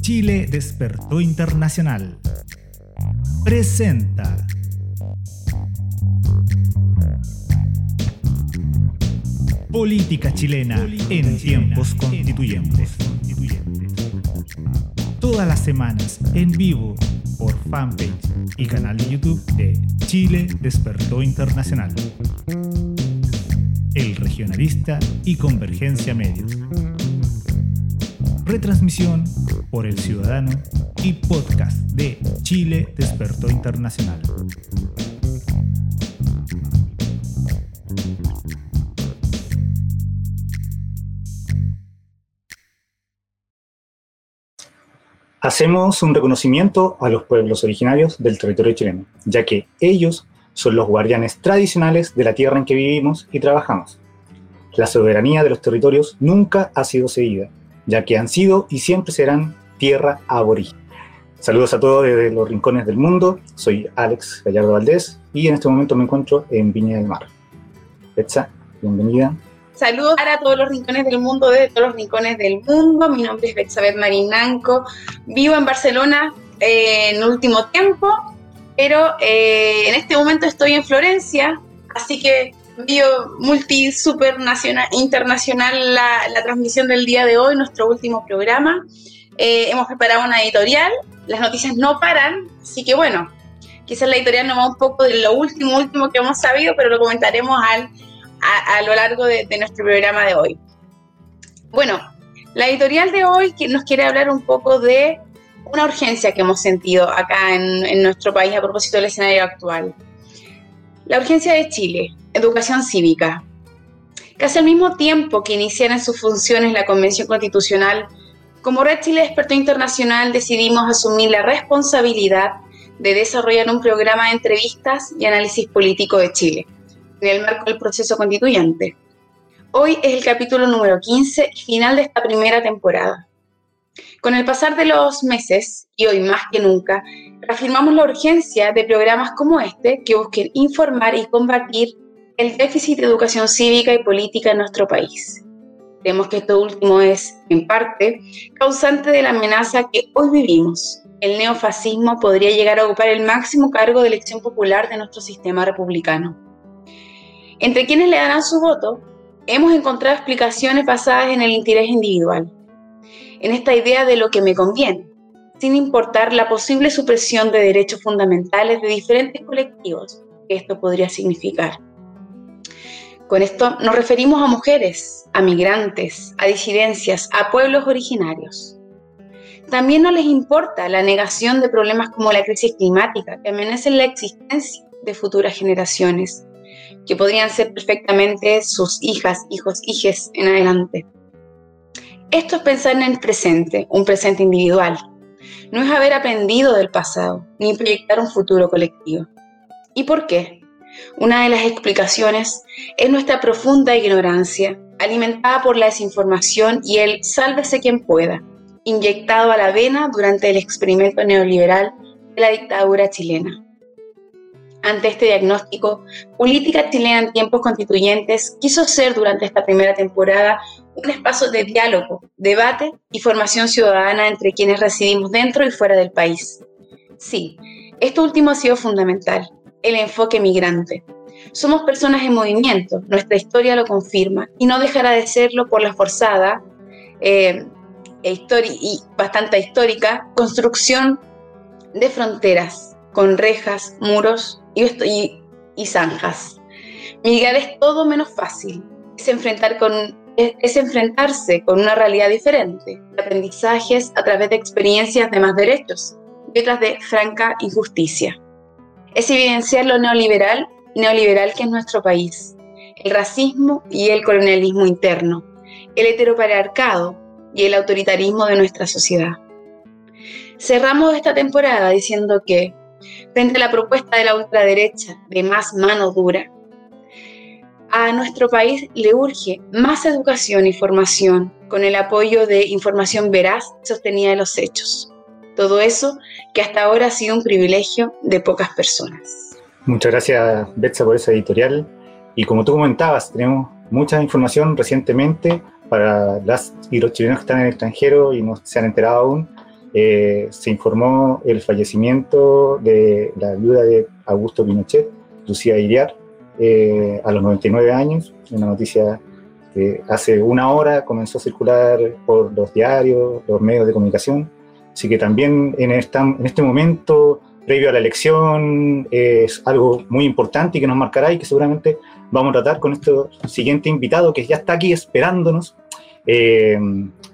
Chile despertó internacional. Presenta. Política chilena en tiempos constituyentes. Todas las semanas en vivo por fanpage y canal de YouTube de Chile Despertó Internacional. El Regionalista y Convergencia Medios. Retransmisión por El Ciudadano y podcast de Chile Despertó Internacional. Hacemos un reconocimiento a los pueblos originarios del territorio chileno, ya que ellos son los guardianes tradicionales de la tierra en que vivimos y trabajamos. La soberanía de los territorios nunca ha sido cedida, ya que han sido y siempre serán tierra aborigen. Saludos a todos desde los rincones del mundo. Soy Alex Gallardo Valdés y en este momento me encuentro en Viña del Mar. Betsa, bienvenida. Saludos para todos los rincones del mundo, de todos los rincones del mundo. Mi nombre es Betsabeth Marinanco. Vivo en Barcelona eh, en último tiempo, pero eh, en este momento estoy en Florencia, así que vio multi super nacional, internacional la, transmisión del día de hoy, nuestro último programa. Eh, hemos preparado una editorial, las noticias no paran, así que bueno, quizás la editorial nos va un poco de lo último, último que hemos sabido, pero lo comentaremos al a, lo largo de, nuestro programa de hoy. Bueno, la editorial de hoy nos quiere hablar un poco de una urgencia que hemos sentido acá en, nuestro país a propósito del escenario actual. La urgencia de Chile, educación cívica. Casi al mismo tiempo que iniciara sus funciones la Convención Constitucional, como Red Chile Experto Internacional decidimos asumir la responsabilidad de desarrollar un programa de entrevistas y análisis político de Chile en el marco del proceso constituyente. Hoy es el capítulo número 15 final de esta primera temporada. Con el pasar de los meses, y hoy más que nunca, reafirmamos la urgencia de programas como este que busquen informar y combatir el déficit de educación cívica y política en nuestro país. Creemos que esto último es, en parte, causante de la amenaza que hoy vivimos. El neofascismo podría llegar a ocupar el máximo cargo de elección popular de nuestro sistema republicano. Entre quienes le darán su voto, hemos encontrado explicaciones basadas en el interés individual, en esta idea de lo que me conviene, sin importar la posible supresión de derechos fundamentales de diferentes colectivos que esto podría significar. Con esto nos referimos a mujeres, a migrantes, a disidencias, a pueblos originarios. También no les importa la negación de problemas como la crisis climática que amenazan la existencia de futuras generaciones que podrían ser perfectamente sus hijas, hijos, hijes en adelante. Esto es pensar en el presente, un presente individual. No es haber aprendido del pasado, ni proyectar un futuro colectivo. ¿Y por qué? Una de las explicaciones es nuestra profunda ignorancia, alimentada por la desinformación y el sálvese quien pueda, inyectado a la vena durante el experimento neoliberal de la dictadura chilena. Ante este diagnóstico, Política Chilena en tiempos constituyentes quiso ser durante esta primera temporada un espacio de diálogo, debate y formación ciudadana entre quienes residimos dentro y fuera del país. Sí, esto último ha sido fundamental, el enfoque migrante. Somos personas en movimiento, nuestra historia lo confirma y no dejará de serlo por la forzada eh, e y bastante histórica construcción de fronteras con rejas, muros y, zanjas. Migrar es todo menos fácil. Es, es, enfrentarse con una realidad diferente, aprendizajes a través de experiencias de más derechos y otras de franca injusticia. Es evidenciar lo neoliberal neoliberal que es nuestro país, el racismo y el colonialismo interno, el heteropatriarcado y el autoritarismo de nuestra sociedad. Cerramos esta temporada diciendo que frente a la propuesta de la ultraderecha de más mano dura. A nuestro país le urge más educación y formación con el apoyo de información veraz sostenida de los hechos. Todo eso que hasta ahora ha sido un privilegio de pocas personas. Muchas gracias, Betsa, por esa editorial. Y como tú comentabas, tenemos mucha información recientemente para las y los chilenos que están en el extranjero y no se han enterado aún, eh, se informó el fallecimiento de la viuda de Augusto Pinochet, Lucía Iriar, eh, a los 99 años, una noticia que hace una hora comenzó a circular por los diarios, los medios de comunicación, así que también en, este momento, previo a la elección, es algo muy importante y que nos marcará y que seguramente vamos a tratar con este siguiente invitado que ya está aquí esperándonos eh,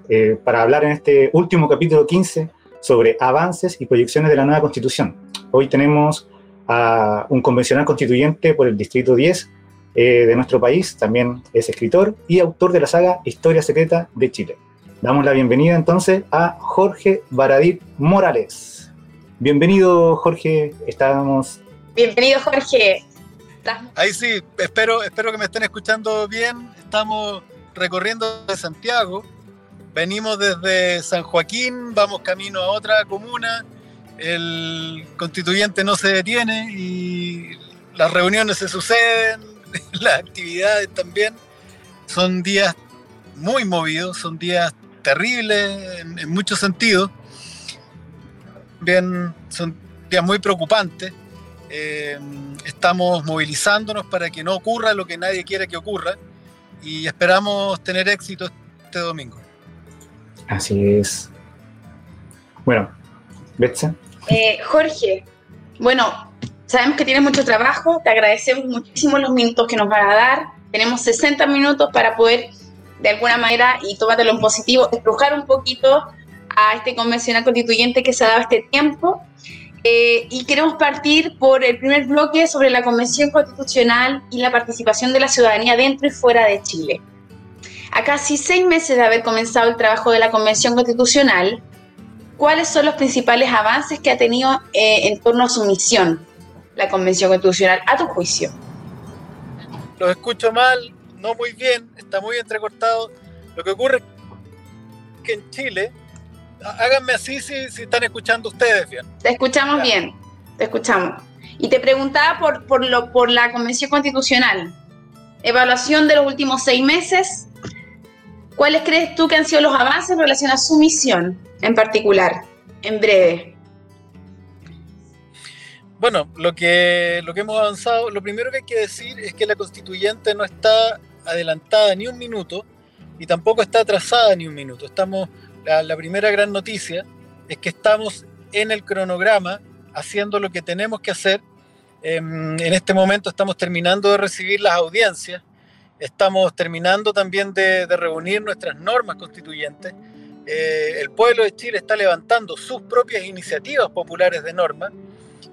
eh, para hablar en este último capítulo 15 sobre avances y proyecciones de la nueva constitución. Hoy tenemos a un convencional constituyente por el Distrito 10 eh, de nuestro país, también es escritor y autor de la saga Historia Secreta de Chile. Damos la bienvenida entonces a Jorge Baradit Morales. Bienvenido Jorge, estábamos... Bienvenido Jorge. Ahí sí, espero, espero que me estén escuchando bien. Estamos recorriendo de Santiago. Venimos desde San Joaquín, vamos camino a otra comuna. El constituyente no se detiene y las reuniones se suceden, las actividades también. Son días muy movidos, son días terribles en, muchos sentidos. Bien, son días muy preocupantes. Eh, estamos movilizándonos para que no ocurra lo que nadie quiere que ocurra y esperamos tener éxito este domingo. Así es. Bueno, Betsa. Eh, Jorge, bueno, sabemos que tienes mucho trabajo, te agradecemos muchísimo los minutos que nos van a dar. Tenemos 60 minutos para poder, de alguna manera, y tómatelo en positivo, estrujar un poquito a este convencional constituyente que se ha dado este tiempo eh, y queremos partir por el primer bloque sobre la Convención Constitucional y la participación de la ciudadanía dentro y fuera de Chile. A casi seis meses de haber comenzado el trabajo de la Convención Constitucional, ¿cuáles son los principales avances que ha tenido eh, en torno a su misión la Convención Constitucional, a tu juicio? Los escucho mal, no muy bien, está muy entrecortado. Lo que ocurre es que en Chile háganme así si, están escuchando ustedes bien. Te escuchamos bien, te escuchamos. Y te preguntaba por, por, lo, por la Convención Constitucional. Evaluación de los últimos seis meses. ¿Cuáles crees tú que han sido los avances en relación a su misión en particular? En breve. Bueno, lo que, lo que hemos avanzado, lo primero que hay que decir es que la constituyente no está adelantada ni un minuto y tampoco está atrasada ni un minuto. Estamos la, primera gran noticia es que estamos en el cronograma haciendo lo que tenemos que hacer. Em, en este momento estamos terminando de recibir las audiencias, estamos terminando también de, reunir nuestras normas constituyentes. Eh, el pueblo de Chile está levantando sus propias iniciativas populares de norma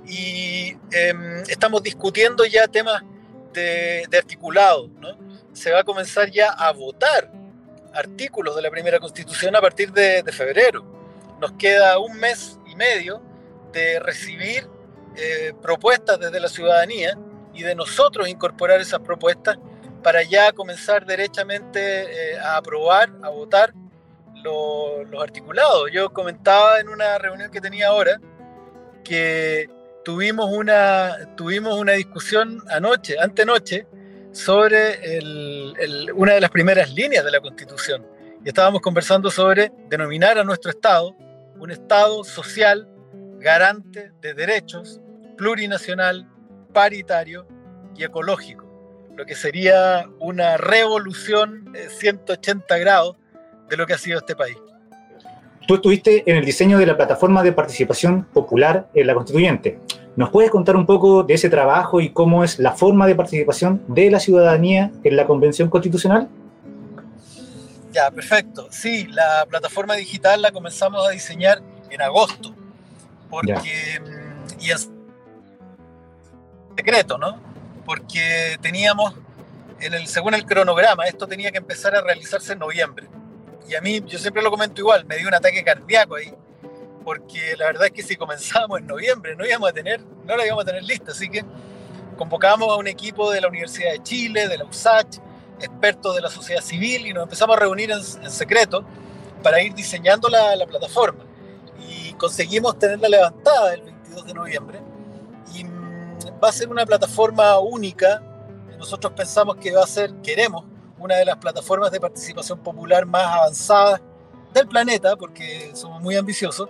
y em, estamos discutiendo ya temas de, articulado. Se va a comenzar ya a votar artículos de la primera constitución a partir de, febrero. Nos queda un mes y medio de recibir eh, propuestas desde la ciudadanía y de nosotros incorporar esas propuestas para ya comenzar derechamente eh, a aprobar, a votar los articulados. Yo comentaba en una reunión que tenía ahora que tuvimos una, tuvimos una discusión anoche, antenoche, sobre una de las primeras líneas de la Constitución. Y estábamos conversando sobre denominar a nuestro Estado un Estado social, garante de derechos, plurinacional, paritario y ecológico, lo que sería una revolución de 180 grados de lo que ha sido este país. Tú estuviste en el diseño de la plataforma de participación popular en la constituyente. ¿Nos puedes contar un poco de ese trabajo y cómo es la forma de participación de la ciudadanía en la Convención Constitucional? Ya, perfecto. Sí, la plataforma digital la comenzamos a diseñar en agosto, porque mm, y es secreto, ¿no? Porque teníamos en el según el cronograma esto tenía que empezar a realizarse en noviembre. Y a mí yo siempre lo comento igual, me dio un ataque cardíaco ahí porque la verdad es que si comenzamos en noviembre no íbamos a tener, no la íbamos a tener lista, así que convocamos a un equipo de la Universidad de Chile, de la USACH, expertos de la sociedad civil y nos empezamos a reunir en, secreto para ir diseñando la, la, plataforma. Y conseguimos tenerla levantada el 22 de noviembre y mm, va a ser una plataforma única. Nosotros pensamos que va a ser, queremos, una de las plataformas de participación popular más avanzadas del planeta, porque somos muy ambiciosos,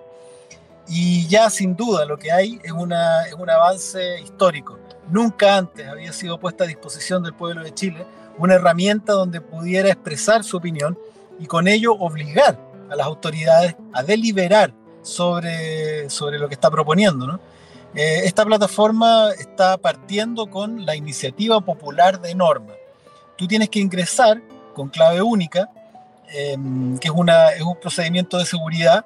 y ya sin duda lo que hay es, una, es un avance histórico. Nunca antes había sido puesta a disposición del pueblo de Chile una herramienta donde pudiera expresar su opinión y con ello obligar a las autoridades a deliberar sobre, sobre lo que está proponiendo. Eh, esta plataforma está partiendo con la iniciativa popular de norma. Tú tienes que ingresar con clave única, em, que es, una, es, un procedimiento de seguridad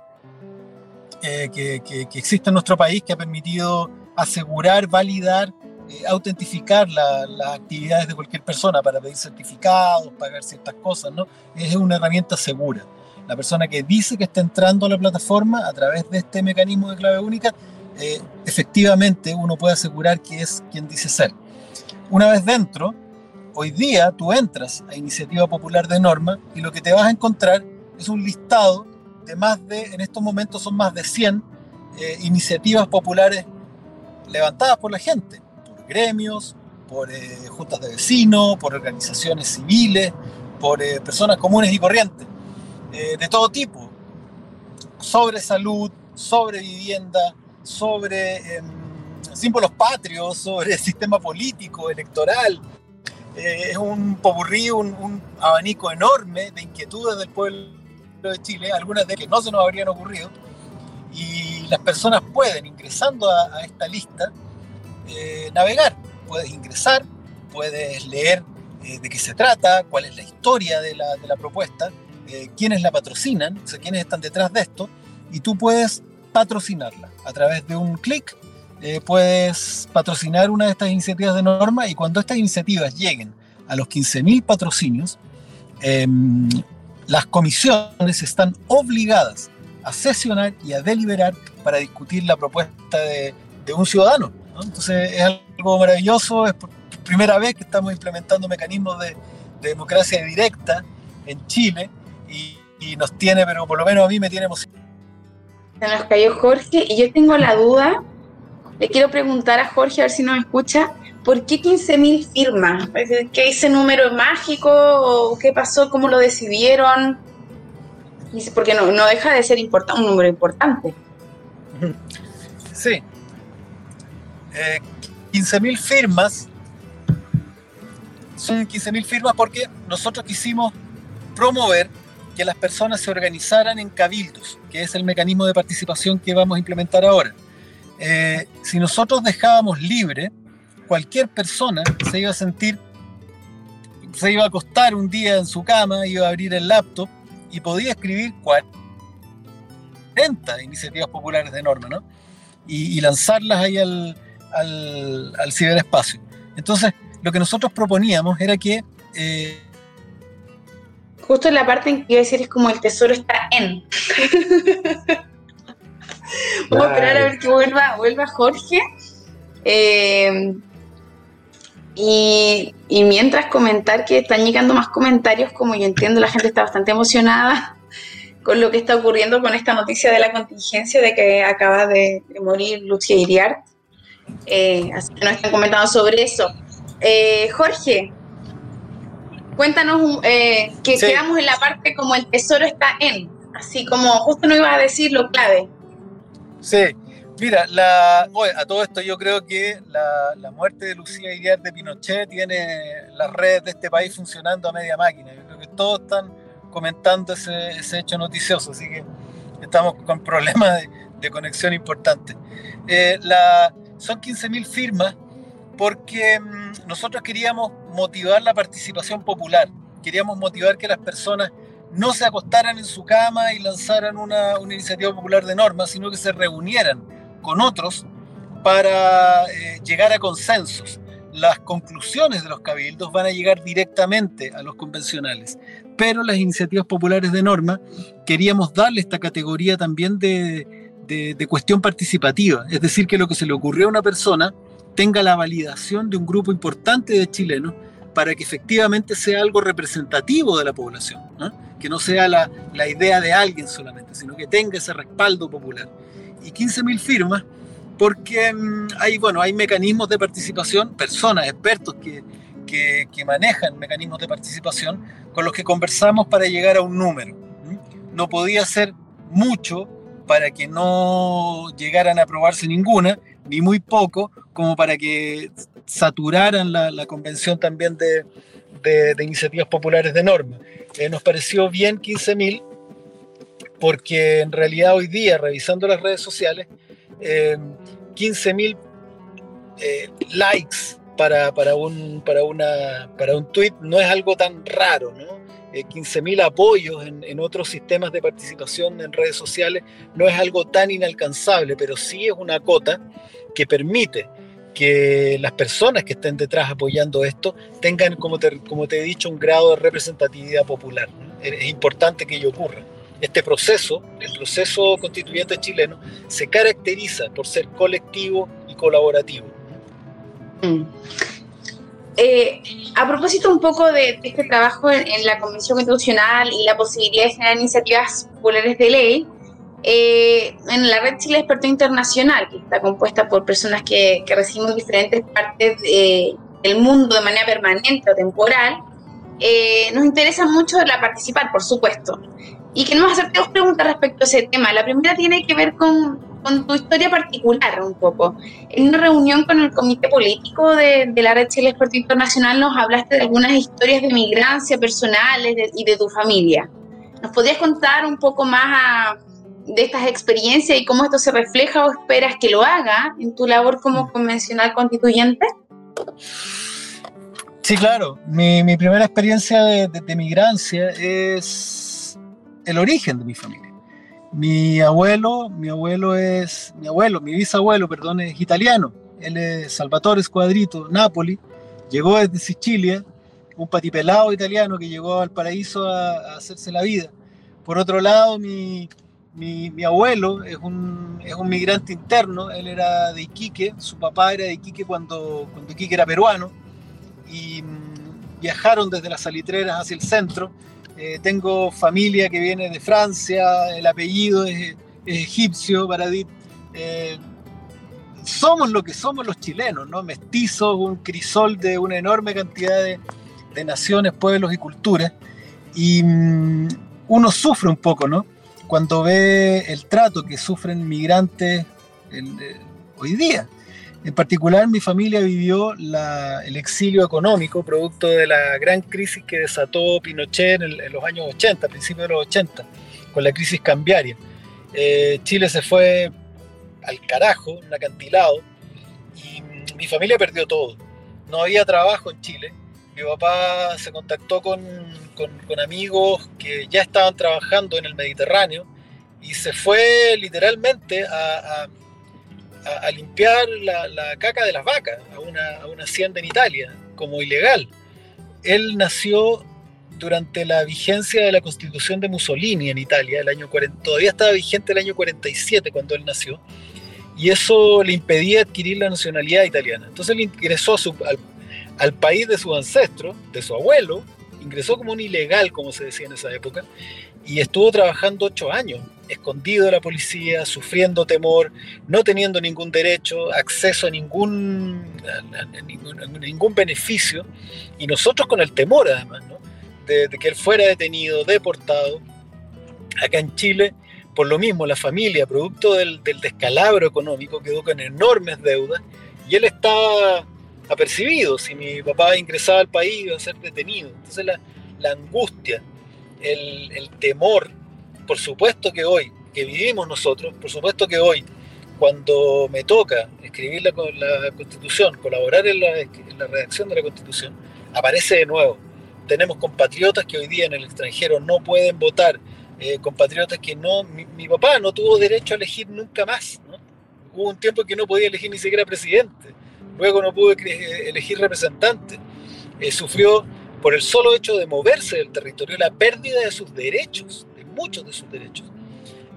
que, existe en nuestro país, que ha permitido asegurar, validar, eh, autentificar las actividades de cualquier persona para pedir certificados, pagar ciertas cosas, ¿no? Es una herramienta segura. La persona que dice que está entrando a la plataforma a través de este mecanismo de clave única eh, efectivamente uno puede asegurar que es quien dice ser. Una vez dentro, hoy día tú entras a Iniciativa Popular de Norma y lo que te vas a encontrar es un listado de más de, en estos momentos son más de 100 eh, iniciativas populares levantadas por la gente, por gremios, por eh, juntas de vecinos, por organizaciones civiles, por eh, personas comunes y corrientes, de todo tipo, sobre salud, sobre vivienda, sobre em, símbolos patrios, sobre sistema político, electoral. Es un popurrí, un, abanico enorme de inquietudes del pueblo de Chile, algunas de que no se nos habrían ocurrido, y las personas pueden, ingresando a, a esta lista, eh, navegar. Puedes ingresar, puedes leer eh, de qué se trata, cuál es la historia de la, de la propuesta, eh, quiénes la patrocinan, o sea, quiénes están detrás de esto, y tú puedes patrocinarla. A través de un clic eh, puedes patrocinar una de estas iniciativas de norma y cuando estas iniciativas lleguen a los 15.000 patrocinios, eh, las comisiones están obligadas a sesionar y a deliberar para discutir la propuesta de, un ciudadano. ¿no? Entonces es algo maravilloso, es por primera vez que estamos implementando mecanismos de, de democracia directa en Chile y, y, nos tiene, pero por lo menos a mí me tiene emocionado se nos cayó Jorge y yo tengo la duda, le quiero preguntar a Jorge a ver si nos escucha, ¿por qué 15.000 firmas? ¿Qué ese número mágico qué pasó? ¿Cómo lo decidieron? Porque no, no deja de ser un número importante. Sí. Eh, 15.000 firmas son 15.000 firmas porque nosotros quisimos promover que las personas se organizaran en cabildos, que es el mecanismo de participación que vamos a implementar ahora. Eh, si nosotros dejábamos libre, cualquier persona se iba a sentir, se iba a acostar un día en su cama, iba a abrir el laptop y podía escribir 40 iniciativas populares de norma, ¿no? Y, y lanzarlas ahí al, al, al, ciberespacio. Entonces, lo que nosotros proponíamos era que eh, justo en la parte en que iba a decir es como el tesoro está en. Vamos a esperar a ver que vuelva, vuelva Jorge. Eh, y, y, mientras comentar que están llegando más comentarios, como yo entiendo, la gente está bastante emocionada con lo que está ocurriendo con esta noticia de la contingencia de que acaba de, de morir Lucia Iriart. Eh, así que nos están comentando sobre eso. Eh, Jorge, Cuéntanos eh, que sí. quedamos en la parte como el tesoro está en, así como justo no ibas a decir lo clave. Sí, mira, la, a todo esto yo creo que la, muerte de Lucía Iriar de Pinochet tiene las redes de este país funcionando a media máquina. Yo creo que todos están comentando ese, hecho noticioso, así que estamos con problemas de, conexión importantes. Eh, son 15.000 firmas porque mmm, nosotros queríamos motivar la participación popular, queríamos motivar que las personas no se acostaran en su cama y lanzaran una, una iniciativa popular de normas, sino que se reunieran con otros para eh, llegar a consensos. Las conclusiones de los cabildos van a llegar directamente a los convencionales, pero las iniciativas populares de norma queríamos darle esta categoría también de, de, cuestión participativa, es decir, que lo que se le ocurrió a una persona tenga la validación de un grupo importante de chilenos para que efectivamente sea algo representativo de la población, que no sea la, la, idea de alguien solamente, sino que tenga ese respaldo popular. Y 15.000 firmas porque mmm, hay, bueno, hay mecanismos de participación, personas, expertos que, que, manejan mecanismos de participación con los que conversamos para llegar a un número. No podía ser mucho para que no llegaran a aprobarse ninguna, ni muy poco, como para que saturaran la, convención también de, iniciativas populares de norma. Eh, nos pareció bien 15.000 porque en realidad hoy día, revisando las redes sociales, eh, 15.000 eh, likes para, para, un, para, una, para un tweet no es algo tan raro, ¿no? 15.000 eh, apoyos en, en, otros sistemas de participación en redes sociales no es algo tan inalcanzable, pero sí es una cota que permite que las personas que estén detrás apoyando esto tengan, como te, como te he dicho, un grado de representatividad popular. Es importante que ello ocurra. Este proceso, el proceso constituyente chileno, se caracteriza por ser colectivo y colaborativo. Mm. Eh, a propósito un poco de, este trabajo en, la Convención Constitucional y la posibilidad de generar iniciativas populares de ley, eh, en la Red Chile Experto Internacional, que está compuesta por personas que, que recibimos diferentes partes del mundo de manera permanente o temporal, eh, nos interesa mucho la participar, por supuesto. Y queremos hacerte dos preguntas respecto a ese tema. La primera tiene que ver con, con tu historia particular un poco. En una reunión con el comité político de, de la Red Chile Experto Internacional nos hablaste de algunas historias de migrancia personales y de tu familia. ¿Nos podrías contar un poco más a, de estas experiencias y cómo esto se refleja o esperas que lo haga en tu labor como convencional constituyente? Sí, claro. Mi, mi primera experiencia de, de, migrancia es el origen de mi familia. Mi abuelo, mi abuelo es, mi abuelo, mi bisabuelo, perdón, es italiano. Él es Salvatore Squadrito, Napoli. Llegó desde Sicilia, un patipelado italiano que llegó al paraíso a, hacerse la vida. Por otro lado, mi, mi, abuelo es un, es un, migrante interno, él era de Iquique, su papá era de Iquique cuando, cuando Iquique era peruano, y mm, viajaron desde las salitreras hacia el centro. Eh, tengo familia que viene de Francia, el apellido es, egipcio, Baradit. Eh, somos lo que somos los chilenos, ¿no? Mestizos, un crisol de una enorme cantidad de, naciones, pueblos y culturas. Y mm, uno sufre un poco, ¿no? cuando ve el trato que sufren migrantes eh, hoy día. En particular, mi familia vivió el exilio económico producto de la gran crisis que desató Pinochet en, los años 80, principios de los 80, con la crisis cambiaria. Eh, Chile se fue al carajo, un acantilado, y mi familia perdió todo. No había trabajo en Chile. Mi papá se contactó con con, amigos que ya estaban trabajando en el Mediterráneo y se fue literalmente a, a, limpiar la, caca de las vacas a una, a una hacienda en Italia como ilegal. Él nació durante la vigencia de la constitución de Mussolini en Italia, el año 40, todavía estaba vigente el año 47 cuando él nació, y eso le impedía adquirir la nacionalidad italiana. Entonces él ingresó al, al, país de su ancestro, de su abuelo, ingresó como un ilegal, como se decía en esa época, y estuvo trabajando ocho años, escondido de la policía, sufriendo temor, no teniendo ningún derecho, acceso a ningún, ningún, beneficio, y nosotros con el temor además, de, que él fuera detenido, deportado, acá en Chile, por lo mismo la familia, producto del, del descalabro económico, quedó con enormes deudas, y él estaba apercibido. Si mi papá ingresaba al país iba a ser detenido. Entonces la, la angustia, el, el, temor, por supuesto que hoy, que vivimos nosotros, por supuesto que hoy, cuando me toca escribir la, la constitución, colaborar en la, redacción de la constitución, aparece de nuevo. Tenemos compatriotas que hoy día en el extranjero no pueden votar, eh, compatriotas que no, mi, papá no tuvo derecho a elegir nunca más. Hubo un tiempo que no podía elegir ni siquiera presidente luego no pudo elegir representante, eh, sufrió por el solo hecho de moverse del territorio la pérdida de sus derechos, de muchos de sus derechos.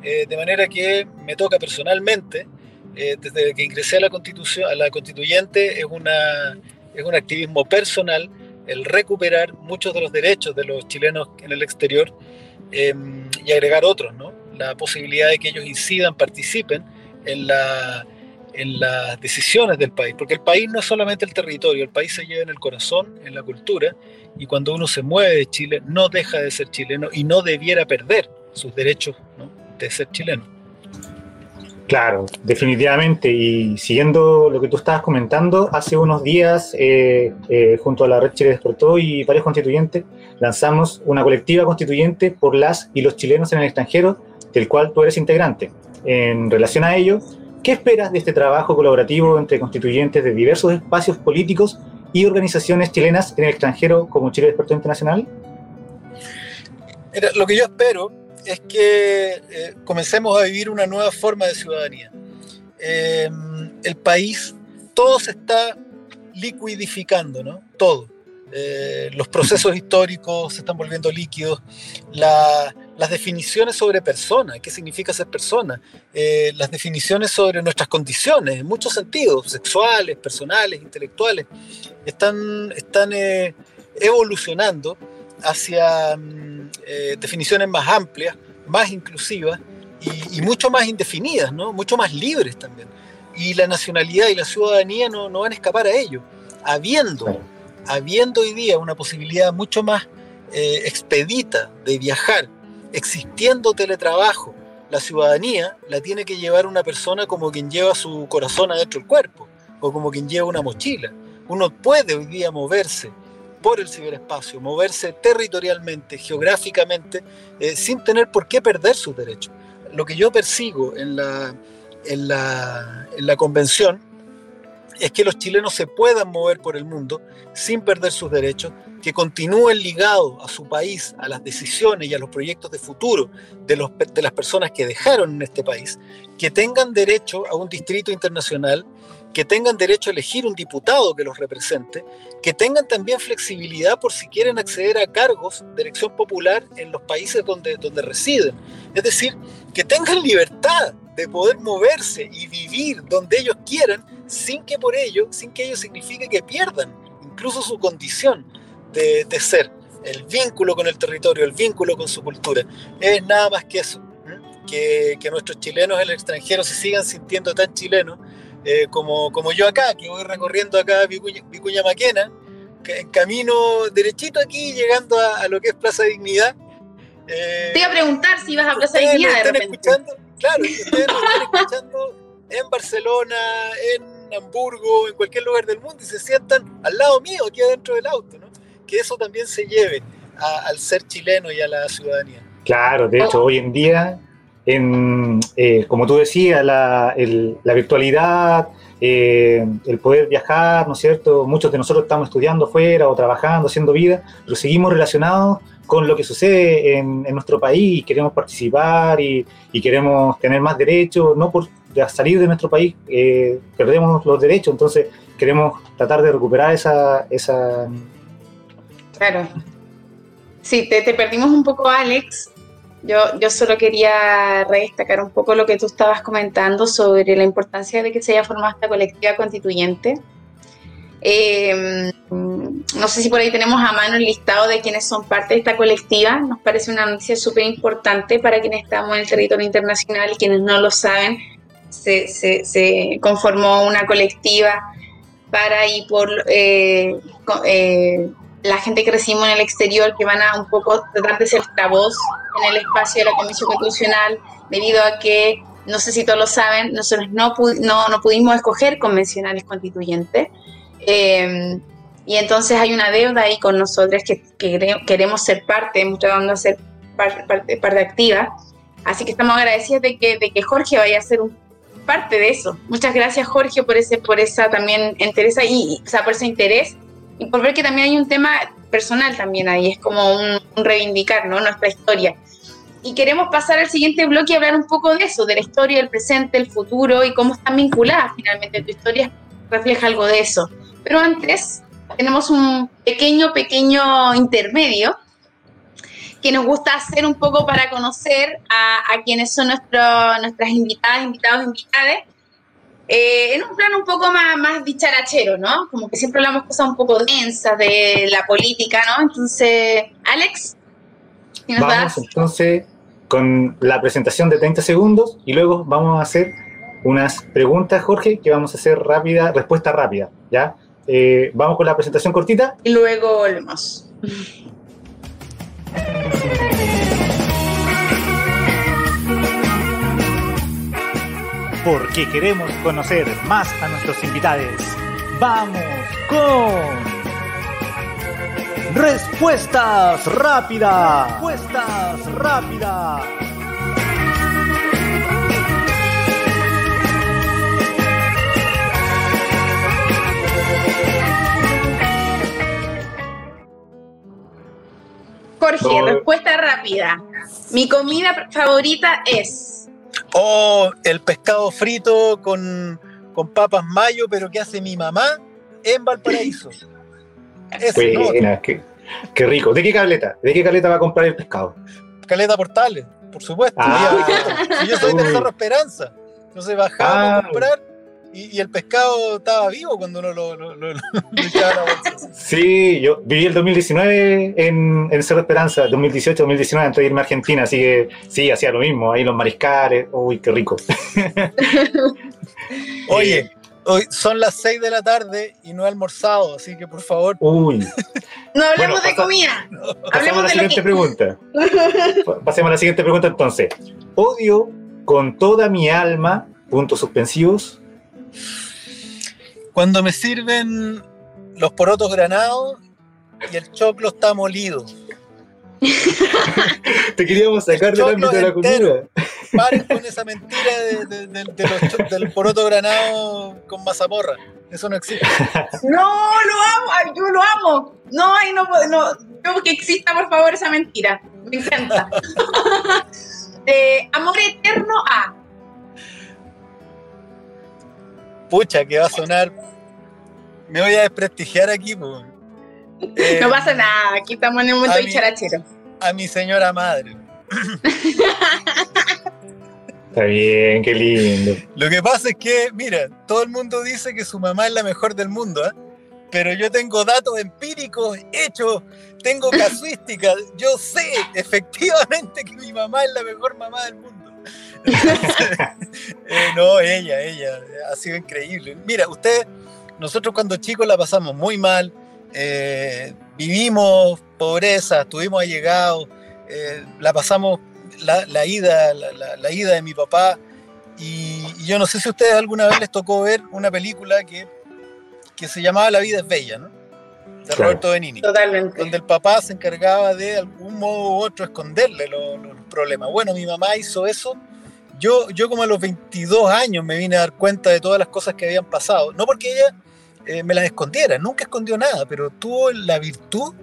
Eh, de manera que me toca personalmente, eh, desde que ingresé a la, constitución, a la constituyente, es, una, es un activismo personal el recuperar muchos de los derechos de los chilenos en el exterior em, y agregar otros, ¿no? la posibilidad de que ellos incidan, participen en la en las decisiones del país, porque el país no es solamente el territorio, el país se lleva en el corazón, en la cultura, y cuando uno se mueve de Chile no deja de ser chileno y no debiera perder sus derechos de ser chileno. Claro, definitivamente. Y siguiendo lo que tú estabas comentando, hace unos días, eh, eh, junto a la Red Chile Despertó y varios constituyentes, lanzamos una colectiva constituyente por las y los chilenos en el extranjero, del cual tú eres integrante. En relación a ello, ¿qué esperas de este trabajo colaborativo entre constituyentes de diversos espacios políticos y organizaciones chilenas en el extranjero como Chile Despertó Internacional? lo que yo espero es que eh, comencemos a vivir una nueva forma de ciudadanía. Eh, el país, todo se está liquidificando, ¿no? Todo. Eh, los procesos históricos se están volviendo líquidos, las definiciones sobre persona, qué significa ser persona, las definiciones sobre nuestras condiciones, en muchos sentidos, sexuales, personales, intelectuales, están, están evolucionando hacia mm, eh, definiciones más amplias, más inclusivas y, mucho más indefinidas, ¿no? mucho más libres también. Y la nacionalidad y la ciudadanía no, van a escapar a ello. Habiendo, habiendo hoy día una posibilidad mucho más eh, expedita de viajar, existiendo teletrabajo, la ciudadanía la tiene que llevar una persona como quien lleva su corazón adentro del cuerpo o como quien lleva una mochila. Uno puede hoy día moverse por el ciberespacio, moverse territorialmente, geográficamente, eh, sin tener por qué perder sus derechos. Lo que yo persigo en la, en la, en la convención es que los chilenos se puedan mover por el mundo sin perder sus derechos, que continúen ligados a su país, a las decisiones y a los proyectos de futuro de, los, de las personas que dejaron en este país, que tengan derecho a un distrito internacional que tengan derecho a elegir un diputado que los represente, que tengan también flexibilidad por si quieren acceder a cargos de elección popular en los países donde, donde residen. Es decir, que tengan libertad de poder moverse y vivir donde ellos quieran sin que por ello, sin que ello signifique que pierdan incluso su condición de, de ser, el vínculo con el territorio, el vínculo con su cultura. Es nada más que eso, que, que nuestros chilenos en el extranjero se sigan sintiendo tan chilenos eh, como, como yo acá, que voy recorriendo acá Vicuña, Vicuña Maquena, en camino derechito aquí, llegando a, lo que es Plaza Dignidad. Eh, Te iba a preguntar si ibas a Plaza Dignidad de repente. Escuchando, claro, ustedes lo están escuchando en Barcelona, en Hamburgo, en cualquier lugar del mundo y se sientan al lado mío, aquí adentro del auto, ¿no? Que eso también se lleve al ser chileno y a la ciudadanía. Claro, de hecho, hoy en día en, eh, como tú decías, la, la virtualidad, eh, el poder viajar, ¿no es cierto? Muchos de nosotros estamos estudiando fuera o trabajando, haciendo vida, pero seguimos relacionados con lo que sucede en, nuestro país, queremos participar y, queremos tener más derechos, no por salir de nuestro país eh, perdemos los derechos, entonces queremos tratar de recuperar esa... esa... Claro. Sí, te, perdimos un poco, Alex, yo, solo quería destacar un poco lo que tú estabas comentando sobre la importancia de que se haya formado esta colectiva constituyente. Em, no sé si por ahí tenemos a mano el listado de quienes son parte de esta colectiva. Nos parece una noticia súper importante para quienes estamos en el territorio internacional y quienes no lo saben. Se conformó una colectiva para y por eh, eh, la gente que recibimos en el exterior, que van a un poco tratar de ser esta voz en el espacio de la Comisión Constitucional, debido a que, no sé si todos lo saben, nosotros no, no, no pudimos escoger convencionales constituyentes. Eh, y entonces hay una deuda ahí con nosotros que, queremos ser parte, hemos tratado de ser parte, parte, activa. Así que estamos agradecidos de que, de que Jorge vaya a ser un, parte de eso. Muchas gracias, Jorge, por ese, por esa también interés y, o sea, por ese interés y por ver que también hay un tema personal también ahí, es como un, reivindicar ¿no? nuestra historia. Y queremos pasar al siguiente bloque y hablar un poco de eso, de la historia, el presente, el futuro y cómo están vinculadas finalmente. Tu historia refleja algo de eso. Pero antes tenemos un pequeño, pequeño intermedio que nos gusta hacer un poco para conocer a, a quienes son nuestros, nuestras invitadas, invitados, invitadas eh, en un plano un poco más, más dicharachero, ¿no? Como que siempre hablamos cosas un poco densas de la política, ¿no? Entonces, Alex, Vamos entonces con la presentación de 30 segundos y luego vamos a hacer unas preguntas, Jorge, que vamos a hacer rápida, respuesta rápida, ¿ya? Eh, vamos con la presentación cortita. Y luego volvemos. Porque queremos conocer más a nuestros invitados. Vamos con respuestas rápidas. Respuestas rápidas. Jorge, respuesta rápida. Mi comida favorita es. Oh, el pescado frito con, con papas mayo, pero que hace mi mamá en Valparaíso. Ese, Buena, qué, qué, rico. ¿De qué caleta? ¿De qué caleta va a comprar el pescado? Caleta Portales, por supuesto. Ah. yo soy de Cerro Esperanza. Entonces bajaba ah. a comprar y, el pescado estaba vivo cuando uno lo, lo, lo, echaba la bolsa. Sí, yo viví el 2019 en, en Cerro Esperanza, 2018-2019, antes de irme a Argentina, así que sí, hacía lo mismo, ahí los mariscales, uy, qué rico. Oye, hoy son las 6 de la tarde y no he almorzado, así que por favor. Uy. no hablemos de comida. Pasemos a la siguiente pregunta. Pasemos a la siguiente pregunta entonces. Odio con toda mi alma, puntos suspensivos, cuando me sirven los porotos granados y el choclo está molido. Te queríamos sacar del ámbito de la cultura. Paren con esa mentira de, del poroto granado con mazamorra. Eso no existe. No, lo amo, yo lo amo. No, ay, no, no, yo que exista, por favor, esa mentira. Me encanta. de amor eterno a pucha, que va a sonar. Me voy a desprestigiar aquí, pues. no pasa nada, aquí estamos en un momento de charachero. A mi señora madre. Está bien, qué lindo. Lo que pasa es que, mira, todo el mundo dice que su mamá es la mejor del mundo, ¿eh? pero yo tengo datos empíricos hechos, tengo casuística, yo sé efectivamente que mi mamá es la mejor mamá del mundo. Eh, no, ella, ella, ha sido increíble. Mira, usted, nosotros cuando chicos la pasamos muy mal, eh, vivimos pobreza, estuvimos allegados, eh, la pasamos la, ida, la, ida de mi papá, y, yo no sé si a ustedes alguna vez les tocó ver una película que, que se llamaba La vida es bella, ¿no? de Roberto Benini. Totalmente. Donde el papá se encargaba de algún modo u otro esconderle los, problemas. Bueno, mi mamá hizo eso. Yo, yo como a los 22 años me vine a dar cuenta de todas las cosas que habían pasado. No porque ella eh, me las escondiera, nunca escondió nada, pero tuvo la virtud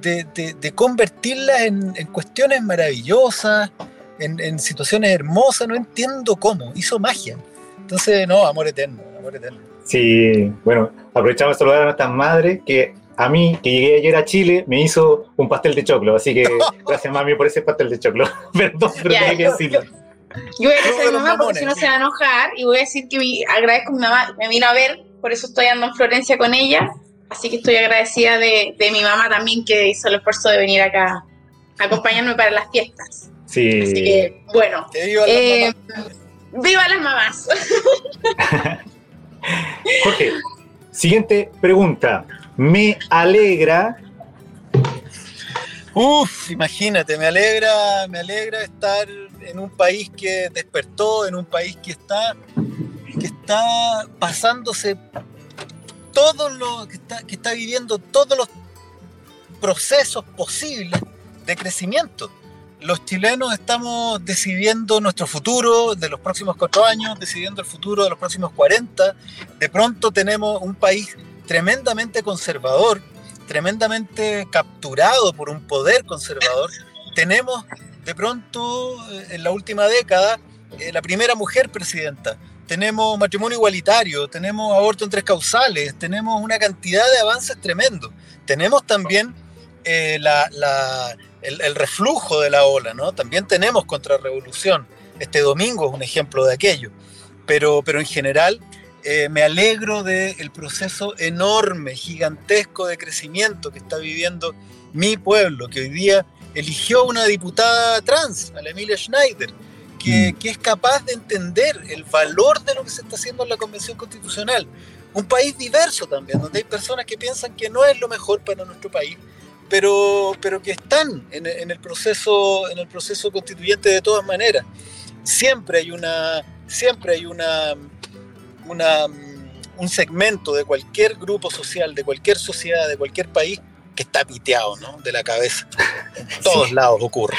de, de, convertirlas en, en, cuestiones maravillosas, en, en, situaciones hermosas, no entiendo cómo, hizo magia. Entonces, no, amor eterno, amor eterno. Sí, bueno, aprovechamos de saludar a nuestras madres que a mí, que llegué ayer a Chile, me hizo un pastel de choclo. Así que gracias, mami, por ese pastel de choclo. Perdón, pero tenía que decirlo. Yo, voy a decir a mi mamá porque si no se va a enojar y voy a decir que agradezco a mi mamá, me vino a ver, por eso estoy andando en Florencia con ella. Así que estoy agradecida de, de mi mamá también que hizo el esfuerzo de venir acá a acompañarme para las fiestas. Sí. Así que, bueno. viva, eh, ¡Viva las mamás! Jorge, siguiente pregunta me alegra. Uf, imagínate, me alegra, me alegra estar en un país que despertó, en un país que está, que está pasándose todo lo que está, que está viviendo todos los procesos posibles de crecimiento. Los chilenos estamos decidiendo nuestro futuro de los próximos cuatro años, decidiendo el futuro de los próximos 40. De pronto tenemos un país tremendamente conservador, tremendamente capturado por un poder conservador. Tenemos de pronto eh, en la última década eh, la primera mujer presidenta. Tenemos matrimonio igualitario, tenemos aborto en tres causales, tenemos una cantidad de avances tremendos. Tenemos también eh, el, el, reflujo de la ola, ¿no? También tenemos contrarrevolución. Este domingo es un ejemplo de aquello. Pero, pero en general eh, me alegro del proceso enorme, gigantesco de crecimiento que está viviendo mi pueblo, que hoy día eligió una diputada trans, a la Emilia Schneider, que, que, es capaz de entender el valor de lo que se está haciendo en la Convención Constitucional. Un país diverso también, donde hay personas que piensan que no es lo mejor para nuestro país, pero, pero que están en, en el proceso, en el proceso constituyente de todas maneras. Siempre hay una, siempre hay una, una, un segmento de cualquier grupo social, de cualquier sociedad, de cualquier país que está piteado, ¿no? De la cabeza. En todos sí. lados ocurre.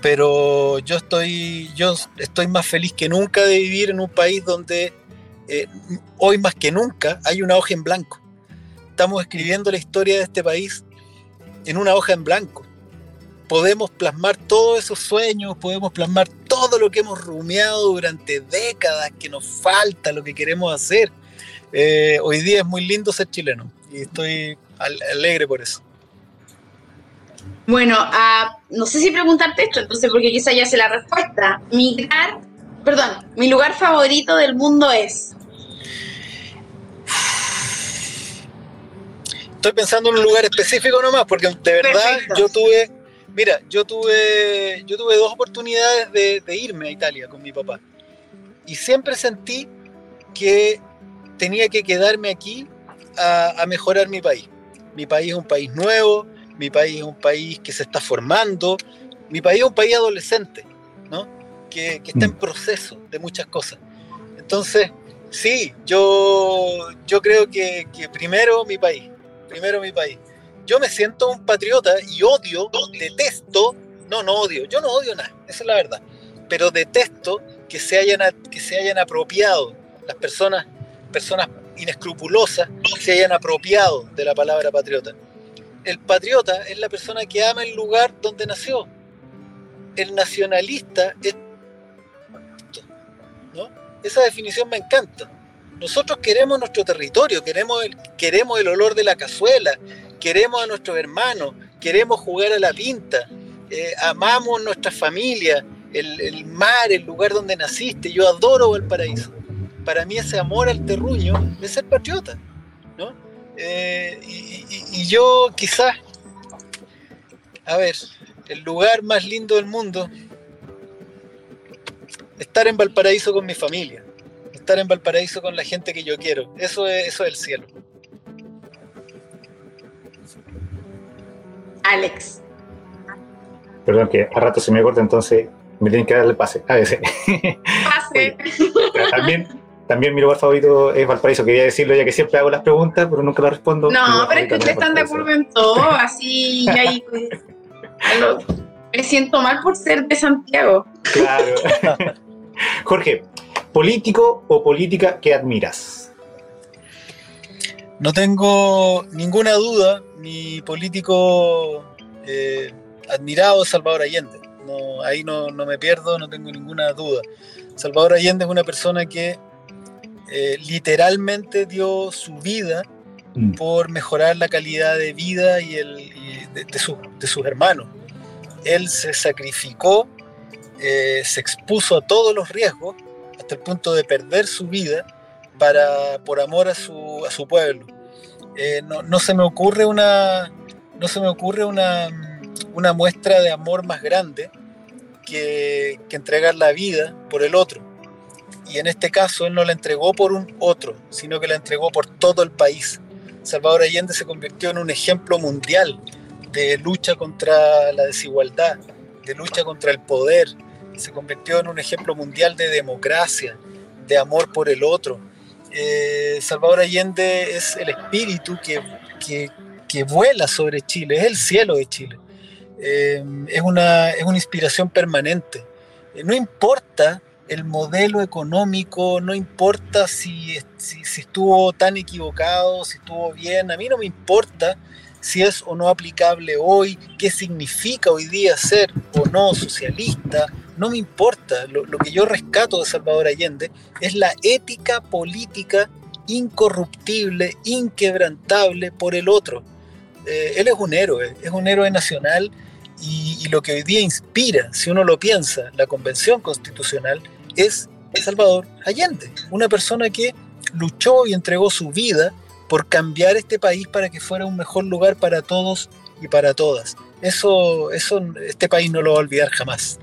Pero yo estoy, yo estoy más feliz que nunca de vivir en un país donde eh, hoy más que nunca hay una hoja en blanco. Estamos escribiendo la historia de este país en una hoja en blanco. Podemos plasmar todos esos sueños, podemos plasmar todo lo que hemos rumiado durante décadas, que nos falta, lo que queremos hacer. Eh, hoy día es muy lindo ser chileno y estoy alegre por eso. Bueno, uh, no sé si preguntarte esto, entonces, porque quizá ya sé la respuesta. Migrar, perdón, mi lugar favorito del mundo es. Estoy pensando en un lugar específico nomás, porque de verdad Perfecto. yo tuve, mira, yo tuve, yo tuve dos oportunidades de, de irme a Italia con mi papá. Y siempre sentí que tenía que quedarme aquí a, a mejorar mi país. Mi país es un país nuevo, mi país es un país que se está formando, mi país es un país adolescente, ¿no? que, que está en proceso de muchas cosas. Entonces, sí, yo, yo creo que, que, primero mi país, primero mi país. Yo me siento un patriota y odio, detesto, no, no odio, yo no odio nada, esa es la verdad, pero detesto que se hayan, que se hayan apropiado las personas, personas inescrupulosas, se hayan apropiado de la palabra patriota el patriota es la persona que ama el lugar donde nació. El nacionalista es... ¿no? Esa definición me encanta. Nosotros queremos nuestro territorio, queremos el, queremos el olor de la cazuela, queremos a nuestros hermanos, queremos jugar a la pinta, eh, amamos nuestra familia, el, mar, el lugar donde naciste. Yo adoro Valparaíso. Para mí ese amor al terruño es ser patriota. ¿no? Eh, y, y, y, yo quizás, a ver, el lugar más lindo del mundo, estar en Valparaíso con mi familia, estar en Valparaíso con la gente que yo quiero, eso es, eso es el cielo. Alex. Perdón, que a rato se me corta, entonces me tienen que darle pase. A veces. Pase. Oye, también también mi lugar favorito es Valparaíso. Quería decirlo ya que siempre hago las preguntas, pero nunca las respondo. No, pero es que ustedes están de acuerdo en todo, así ahí pues, me siento mal por ser de Santiago. Claro. Jorge, ¿político o política que admiras? No tengo ninguna duda, mi político eh, admirado es Salvador Allende. No, ahí no, no me pierdo, no tengo ninguna duda. Salvador Allende es una persona que eh, literalmente dio su vida mm. por mejorar la calidad de vida y, el, y de, de, su, de, sus hermanos. Él se sacrificó, eh, se expuso a todos los riesgos hasta el punto de perder su vida para, por amor a su, a su pueblo. Eh, no, no, se me ocurre una, no se me ocurre una, una muestra de amor más grande que, que entregar la vida por el otro y en este caso él no la entregó por un otro, sino que la entregó por todo el país. Salvador Allende se convirtió en un ejemplo mundial de lucha contra la desigualdad, de lucha contra el poder, se convirtió en un ejemplo mundial de democracia, de amor por el otro. Eh, Salvador Allende es el espíritu que, que, que, vuela sobre Chile, es el cielo de Chile. Eh, es, una, es una inspiración permanente. Eh, no importa el modelo económico, no importa si, si, si, estuvo tan equivocado, si estuvo bien, a mí no me importa si es o no aplicable hoy, qué significa hoy día ser o no socialista, no me importa, lo, que yo rescato de Salvador Allende es la ética política incorruptible, inquebrantable por el otro. Eh, él es un héroe, es un héroe nacional y, y, lo que hoy día inspira, si uno lo piensa, la Convención Constitucional es Salvador Allende, una persona que luchó y entregó su vida por cambiar este país para que fuera un mejor lugar para todos y para todas. Eso, eso este país no lo va a olvidar jamás.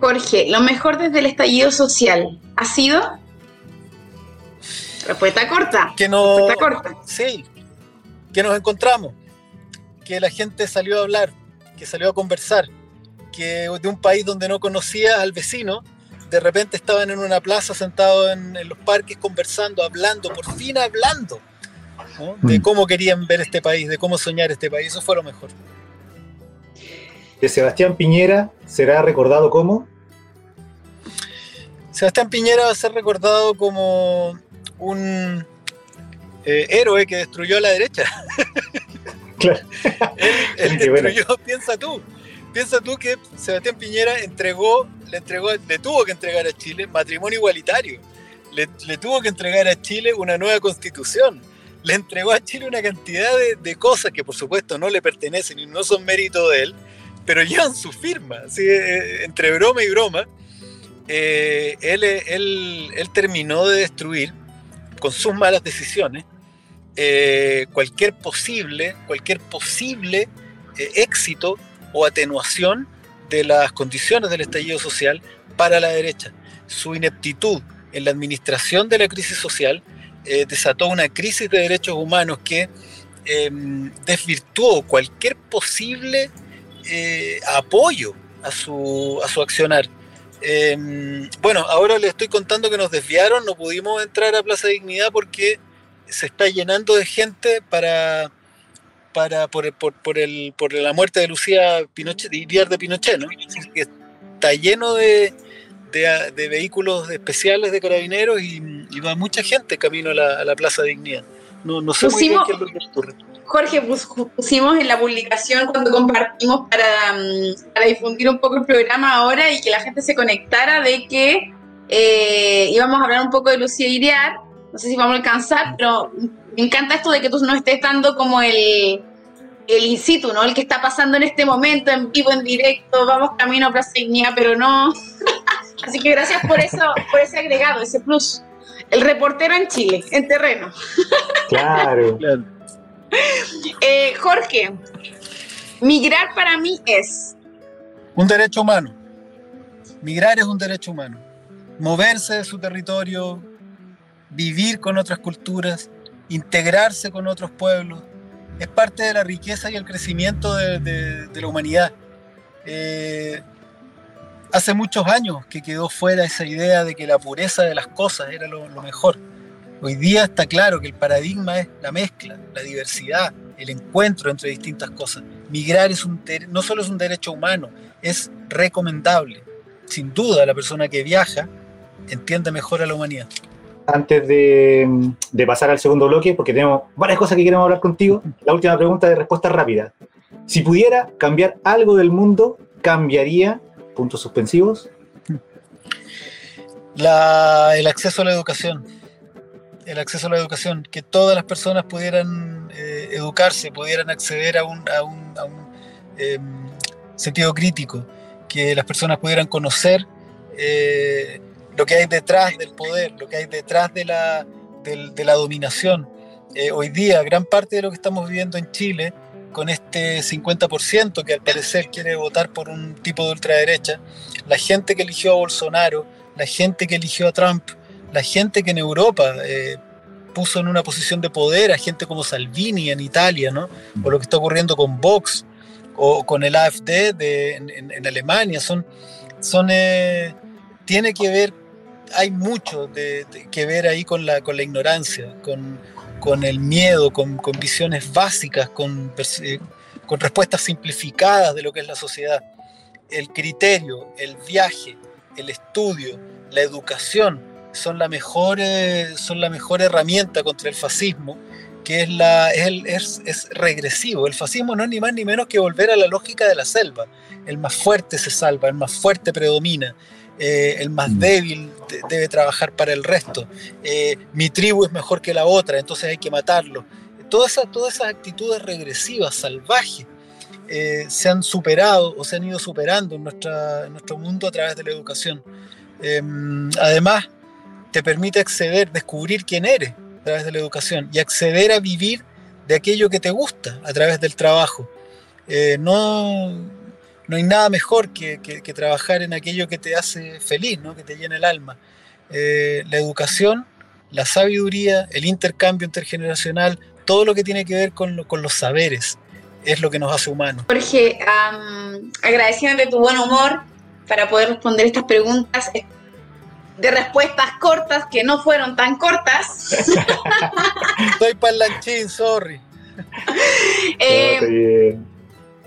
Jorge, lo mejor desde el estallido social ha sido. Respuesta corta. Que no, Respuesta corta. Sí, que nos encontramos, que la gente salió a hablar, que salió a conversar, que de un país donde no conocía al vecino, de repente estaban en una plaza sentados en, en los parques conversando, hablando, por fin hablando, ¿no? de Mm. cómo querían ver este país, de cómo soñar este país. Eso fue lo mejor. De Sebastián Piñera será recordado como. Sebastián Piñera va a ser recordado como un eh, héroe que destruyó a la derecha. Claro. Él, él Qué bueno. destruyó, piensa tú. Piensa tú que Sebastián Piñera entregó, le entregó, le tuvo que entregar a Chile matrimonio igualitario. Le, le tuvo que entregar a Chile una nueva constitución. Le entregó a Chile una cantidad de, de cosas que por supuesto no le pertenecen y no son mérito de él, pero llevan su firma. Así, eh, entre broma y broma, eh, él, él, él terminó de destruir con sus malas decisiones eh, cualquier posible, cualquier posible eh, éxito o atenuación de las condiciones del estallido social para la derecha. Su ineptitud en la administración de la crisis social eh, desató una crisis de derechos humanos que eh, desvirtuó cualquier posible eh, apoyo a su, a su accionar. Eh, bueno, ahora le estoy contando que nos desviaron, no pudimos entrar a Plaza Dignidad porque se está llenando de gente para, para por, por, por, el, por la muerte de Lucía Pinochet, Iriar de Pinochet, ¿no? Está lleno de, de, de vehículos especiales de carabineros y, y, va mucha gente camino a la, a la Plaza Dignidad. No, no sé Pusimos, muy bien qué es lo que ocurre. Jorge, pusimos en la publicación cuando compartimos para, mm, para, difundir un poco el programa ahora y que la gente se conectara de que eh, íbamos a hablar un poco de Lucía Iriar. No sé si vamos a alcanzar, pero me encanta esto de que tú nos estés dando como el, el in situ, ¿no? El que está pasando en este momento, en vivo, en directo, vamos camino a Plaza Dignidad, pero no. Así que gracias por eso, por ese agregado, ese plus. El reportero en Chile, en terreno. Claro. claro. Eh, Jorge, migrar para mí es... Un derecho humano. Migrar es un derecho humano. Moverse de su territorio, vivir con otras culturas, integrarse con otros pueblos, es parte de la riqueza y el crecimiento de, la humanidad. Eh, hace muchos años que quedó fuera esa idea de que la pureza de las cosas era lo mejor. Hoy día está claro que el paradigma es la mezcla, la diversidad, el encuentro entre distintas cosas. Migrar es un no solo es un derecho humano, es recomendable. Sin duda, la persona que viaja entiende mejor a la humanidad. Antes de, de pasar al segundo bloque, porque tenemos varias cosas que queremos hablar contigo, la última pregunta de respuesta rápida. Si pudiera cambiar algo del mundo, ¿cambiaría? Puntos suspensivos. La, el acceso a la educación el acceso a la educación, que todas las personas pudieran eh, educarse, pudieran acceder a un, a un, eh, sentido crítico, que las personas pudieran conocer eh, lo que hay detrás del poder, lo que hay detrás de la, de, de la dominación. Eh, hoy día, gran parte de lo que estamos viviendo en Chile, con este 50% que al parecer quiere votar por un tipo de ultraderecha, la gente que eligió a Bolsonaro, la gente que eligió a Trump, la gente que en Europa eh, puso en una posición de poder a gente como Salvini en Italia, ¿no? O lo que está ocurriendo con Vox o con el AfD de, en, en, Alemania, son, son eh, tiene que ver, hay mucho de, de, que ver ahí con la, con la ignorancia, con, con el miedo, con, con visiones básicas, con, eh, con respuestas simplificadas de lo que es la sociedad. El criterio, el viaje, el estudio, la educación, son la mejor, eh, son la mejor herramienta contra el fascismo, que es, la, es, el, es, es, regresivo. El fascismo no es ni más ni menos que volver a la lógica de la selva. El más fuerte se salva, el más fuerte predomina, eh, el más débil de, debe trabajar para el resto. Eh, mi tribu es mejor que la otra, entonces hay que matarlo. Todas esas, todas esas actitudes regresivas, salvajes, eh, se han superado o se han ido superando en, nuestra, en nuestro mundo a través de la educación. Em, además, te permite acceder, descubrir quién eres a través de la educación y acceder a vivir de aquello que te gusta a través del trabajo. Eh, no, no hay nada mejor que, trabajar en aquello que te hace feliz, ¿no? que te llena el alma. Eh, la educación, la sabiduría, el intercambio intergeneracional, todo lo que tiene que ver con, con los saberes es lo que nos hace humanos. Jorge, um, agradeciéndote tu buen humor para poder responder estas preguntas de respuestas cortas que no fueron tan cortas. Soy parlanchín, sorry. Eh,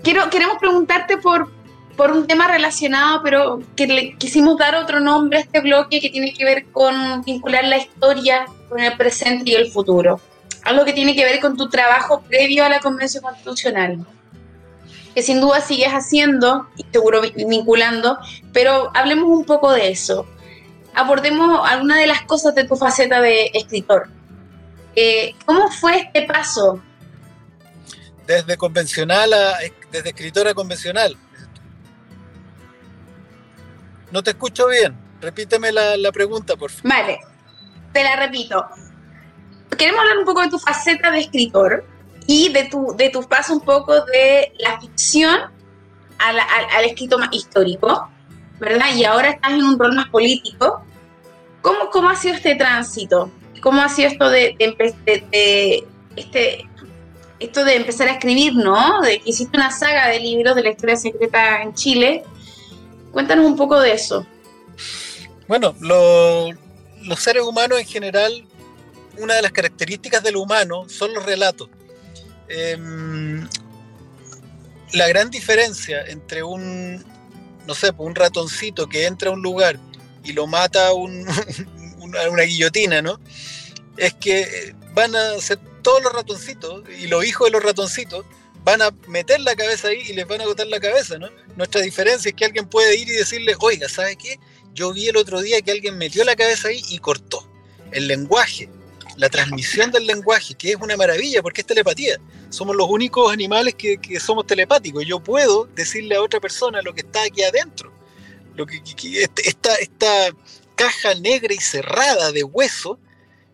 quiero, queremos preguntarte por, por un tema relacionado, pero que le quisimos dar otro nombre a este bloque que tiene que ver con vincular la historia con el presente y el futuro. Algo que tiene que ver con tu trabajo previo a la Convención Constitucional que sin duda sigues haciendo y seguro vinculando, pero hablemos un poco de eso. Abordemos alguna de las cosas de tu faceta de escritor. Eh, ¿Cómo fue este paso desde convencional a desde escritora convencional. No te escucho bien. Repíteme la, pregunta, por favor. Vale, te la repito. Queremos hablar un poco de tu faceta de escritor y de tu, de tu paso un poco de la ficción al, escrito más histórico, ¿verdad? Y ahora estás en un rol más político. ¿Cómo, cómo ha sido este tránsito? ¿Cómo ha sido esto de, este, esto de empezar a escribir, ¿no? De que hiciste una saga de libros de la historia secreta en Chile. Cuéntanos un poco de eso. Bueno, los seres humanos en general, una de las características del humano son los relatos. Em, la gran diferencia entre un, no sé, un ratoncito que entra a un lugar y lo mata un, una, guillotina, ¿no? Es que van a ser todos los ratoncitos y los hijos de los ratoncitos van a meter la cabeza ahí y les van a agotar la cabeza, ¿no? Nuestra diferencia es que alguien puede ir y decirle, oiga, ¿sabe qué? Yo vi el otro día que alguien metió la cabeza ahí y cortó. El lenguaje, la transmisión del lenguaje, que es una maravilla porque es telepatía. Somos los únicos animales que, somos telepáticos. Yo puedo decirle a otra persona lo que está aquí adentro. Lo que, este, esta, esta caja negra y cerrada de hueso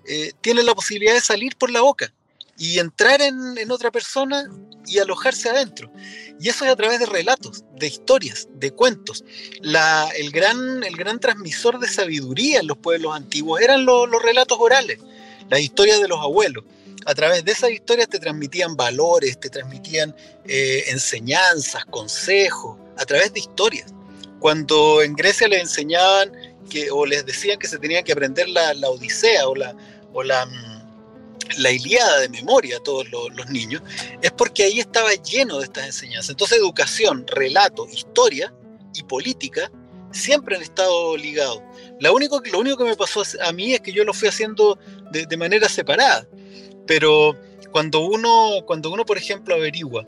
eh, tiene la posibilidad de salir por la boca y entrar en, otra persona y alojarse adentro. Y eso es a través de relatos, de historias, de cuentos. el, gran, el gran transmisor de sabiduría en los pueblos antiguos eran los relatos orales, las historias de los abuelos. A través de esas historias te transmitían valores, te transmitían eh, enseñanzas, consejos, a través de historias. Cuando en Grecia les enseñaban que, o les decían que se tenían que aprender la, la Odisea o la, o la, mm, la Iliada de memoria a todos los, niños, es porque ahí estaba lleno de estas enseñanzas. Entonces educación, relato, historia y política siempre han estado ligados. Lo único, lo único que me pasó a mí es que yo lo fui haciendo de, manera separada. Pero cuando uno, cuando uno, por ejemplo, averigua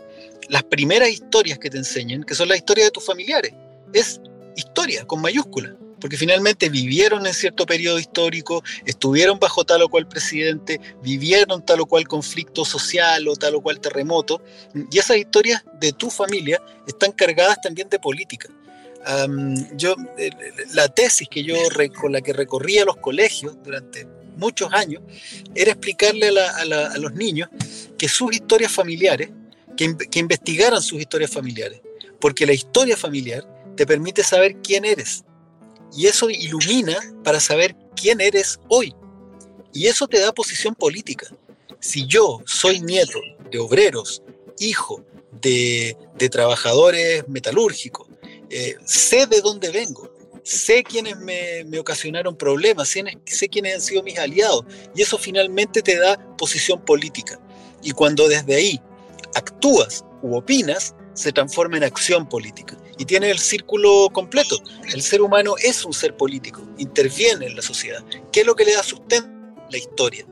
las primeras historias que te enseñan, que son las historias de tus familiares, es historia con mayúsculas porque finalmente vivieron en cierto periodo histórico, estuvieron bajo tal o cual presidente, vivieron tal o cual conflicto social o tal o cual terremoto, y esas historias de tu familia están cargadas también de política. yo, eh, la tesis que yo con la que recorría los colegios durante muchos años era explicarle a, los niños que sus historias familiares, que, investigaran sus historias familiares, porque la historia familiar te permite saber quién eres, y eso ilumina para saber quién eres hoy. Y eso te da posición política. Si yo soy nieto de obreros, hijo de, trabajadores metalúrgicos, eh, sé de dónde vengo, sé quiénes me, ocasionaron problemas, sé, sé quiénes han sido mis aliados, y eso finalmente te da posición política. Y cuando desde ahí actúas u opinas, se transforma en acción política y tiene el círculo completo. El ser humano es un ser político, interviene en la sociedad. ¿Qué es lo que le da sustento? La historia.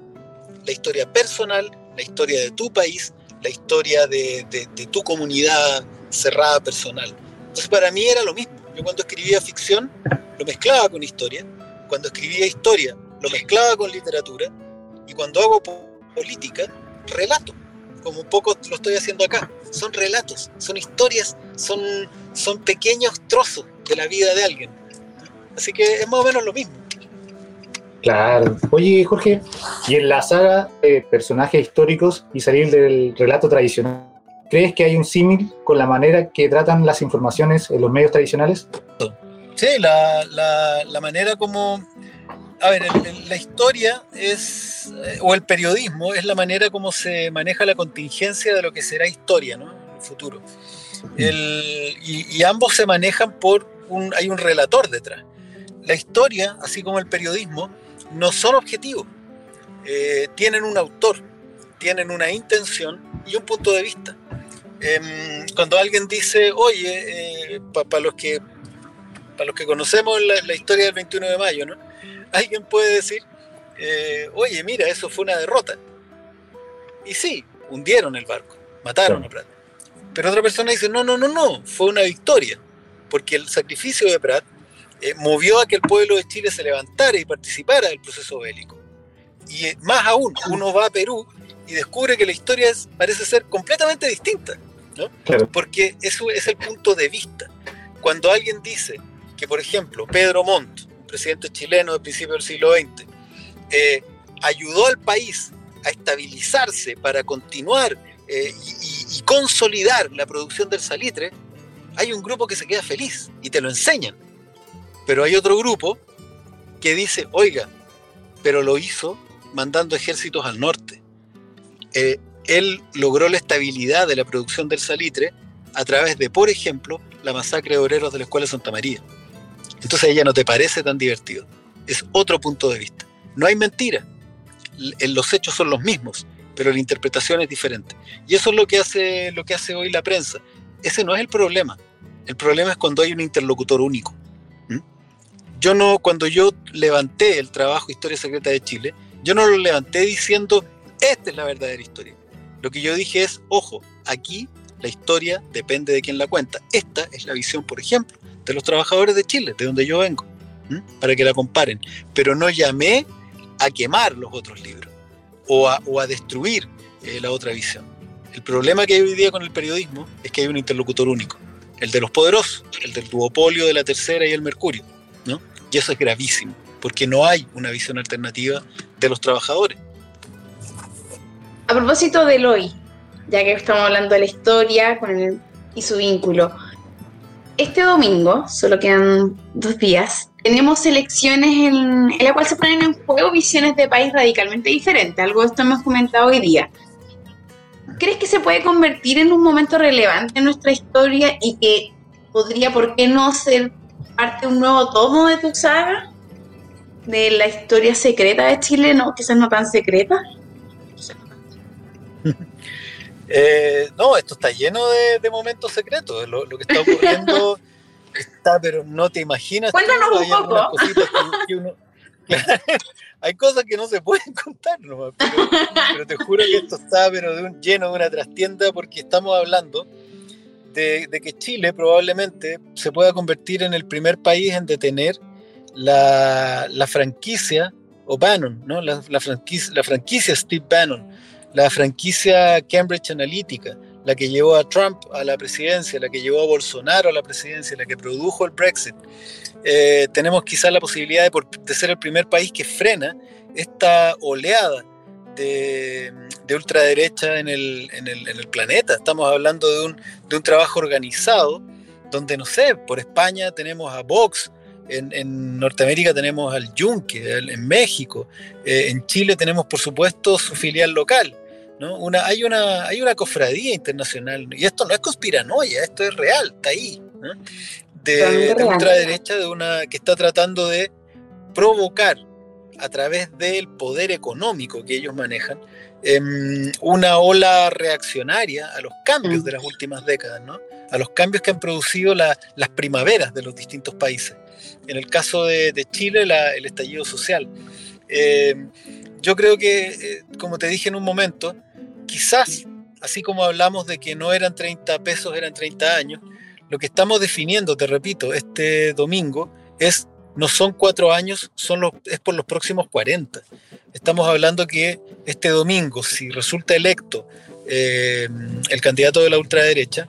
La historia personal, la historia de tu país, la historia de, tu comunidad cerrada personal. Entonces para mí era lo mismo. Yo cuando escribía ficción lo mezclaba con historia, cuando escribía historia lo mezclaba con literatura y cuando hago política relato como un poco lo estoy haciendo acá. Son relatos, son historias, son, son pequeños trozos de la vida de alguien. Así que es más o menos lo mismo. Claro. Oye, Jorge, y en la saga de personajes históricos y salir del relato tradicional, ¿crees que hay un símil con la manera que tratan las informaciones en los medios tradicionales? Sí, la, la, la manera como... A ver, el- el- la historia es, eh, o el periodismo, es la manera como se maneja la contingencia de lo que será historia, ¿no? En el futuro. El- y, y ambos se manejan por un, hay un relator detrás. La historia, así como el periodismo, no son objetivos. Eh, tienen un autor, tienen una intención y un punto de vista. Em, cuando alguien dice, oye, para los que para los que conocemos la, la historia del 21 de mayo, ¿no? Alguien puede decir, eh, oye, mira, eso fue una derrota. Y sí, hundieron el barco, mataron a Pratt. Pero otra persona dice, no, no, no, no, fue una victoria, porque el sacrificio de Pratt eh, movió a que el pueblo de Chile se levantara y participara del proceso bélico. Y eh, más aún, uno va a Perú y descubre que la historia es, parece ser completamente distinta, ¿no? Claro. Porque eso es el punto de vista. Cuando alguien dice que, por ejemplo, Pedro Montt, presidente chileno del principio del siglo XX, eh, ayudó al país a estabilizarse para continuar eh, y consolidar la producción del salitre, hay un grupo que se queda feliz y te lo enseñan. Pero hay otro grupo que dice, oiga, pero lo hizo mandando ejércitos al norte. Eh, él logró la estabilidad de la producción del salitre a través de, por ejemplo, la masacre de obreros de la Escuela Santa María. Entonces ella no te parece tan divertido. Es otro punto de vista. No hay mentira. L- Los hechos son los mismos, pero la interpretación es diferente. Y eso es lo que hace, lo que hace hoy la prensa. Ese no es el problema. El problema es cuando hay un interlocutor único. ¿Mm? Yo no, cuando yo levanté el trabajo Historia Secreta de Chile, yo no lo levanté diciendo, esta es la verdadera historia. Lo que yo dije es, ojo, aquí la historia depende de quién la cuenta. Esta es la visión, por ejemplo, de los trabajadores de Chile, de donde yo vengo, para que la comparen. Pero no llamé a quemar los otros libros o a, o a destruir eh, la otra visión. El problema que hay hoy día con el periodismo es que hay un interlocutor único, el de los poderosos, el del duopolio de la tercera y el mercurio. ¿no? Y eso es gravísimo, porque no hay una visión alternativa de los trabajadores. A propósito del hoy, ya que estamos hablando de la historia y su vínculo, este domingo, solo quedan dos días, tenemos elecciones en, en la cual se ponen en juego visiones de país radicalmente diferentes. Algo de esto hemos comentado hoy día. ¿Crees que se puede convertir en un momento relevante en nuestra historia y que podría, por qué no, ser parte de un nuevo tomo de tu saga? De la historia secreta de Chile, no, quizás no tan secreta. Eh, no, esto está lleno de, de momentos secretos. Lo, lo que está ocurriendo está, pero no te imaginas. tú, Cuéntanos un hay poco. cositas que- que uno- hay cosas que no se pueden contar, nomás, pero, pero te juro que esto está pero de un, lleno de una trastienda porque estamos hablando de, de que Chile probablemente se pueda convertir en el primer país en detener la, la franquicia o Bannon, ¿no? la, la franquicia, la franquicia Steve Bannon, la franquicia Cambridge Analytica, la que llevó a Trump a la presidencia, la que llevó a Bolsonaro a la presidencia, la que produjo el Brexit. Eh, tenemos quizás la posibilidad de, ser el primer país que frena esta oleada de, de ultraderecha en el, planeta. Estamos hablando de un, trabajo organizado donde, no sé, por España tenemos a Vox, en, Norteamérica tenemos al Yunque, en México, eh, en Chile tenemos, por supuesto, su filial local. ¿No? Una, hay, una, hay una cofradía internacional, y esto no es conspiranoia, esto es real, está ahí, ¿no? de, de ultraderecha, de una que está tratando de provocar a través del poder económico que ellos manejan, em, una ola reaccionaria a los cambios Mm. de las últimas décadas, ¿no? a los cambios que han producido la- las primaveras de los distintos países. En el caso de, de Chile, la- el estallido social. Em, yo creo que, eh, como te dije en un momento, quizás, así como hablamos de que no eran 30 pesos, eran 30 años, lo que estamos definiendo, te repito, este domingo es no son cuatro años, son es por los próximos 40. Estamos hablando que este domingo, si resulta electo eh, el candidato de la ultraderecha,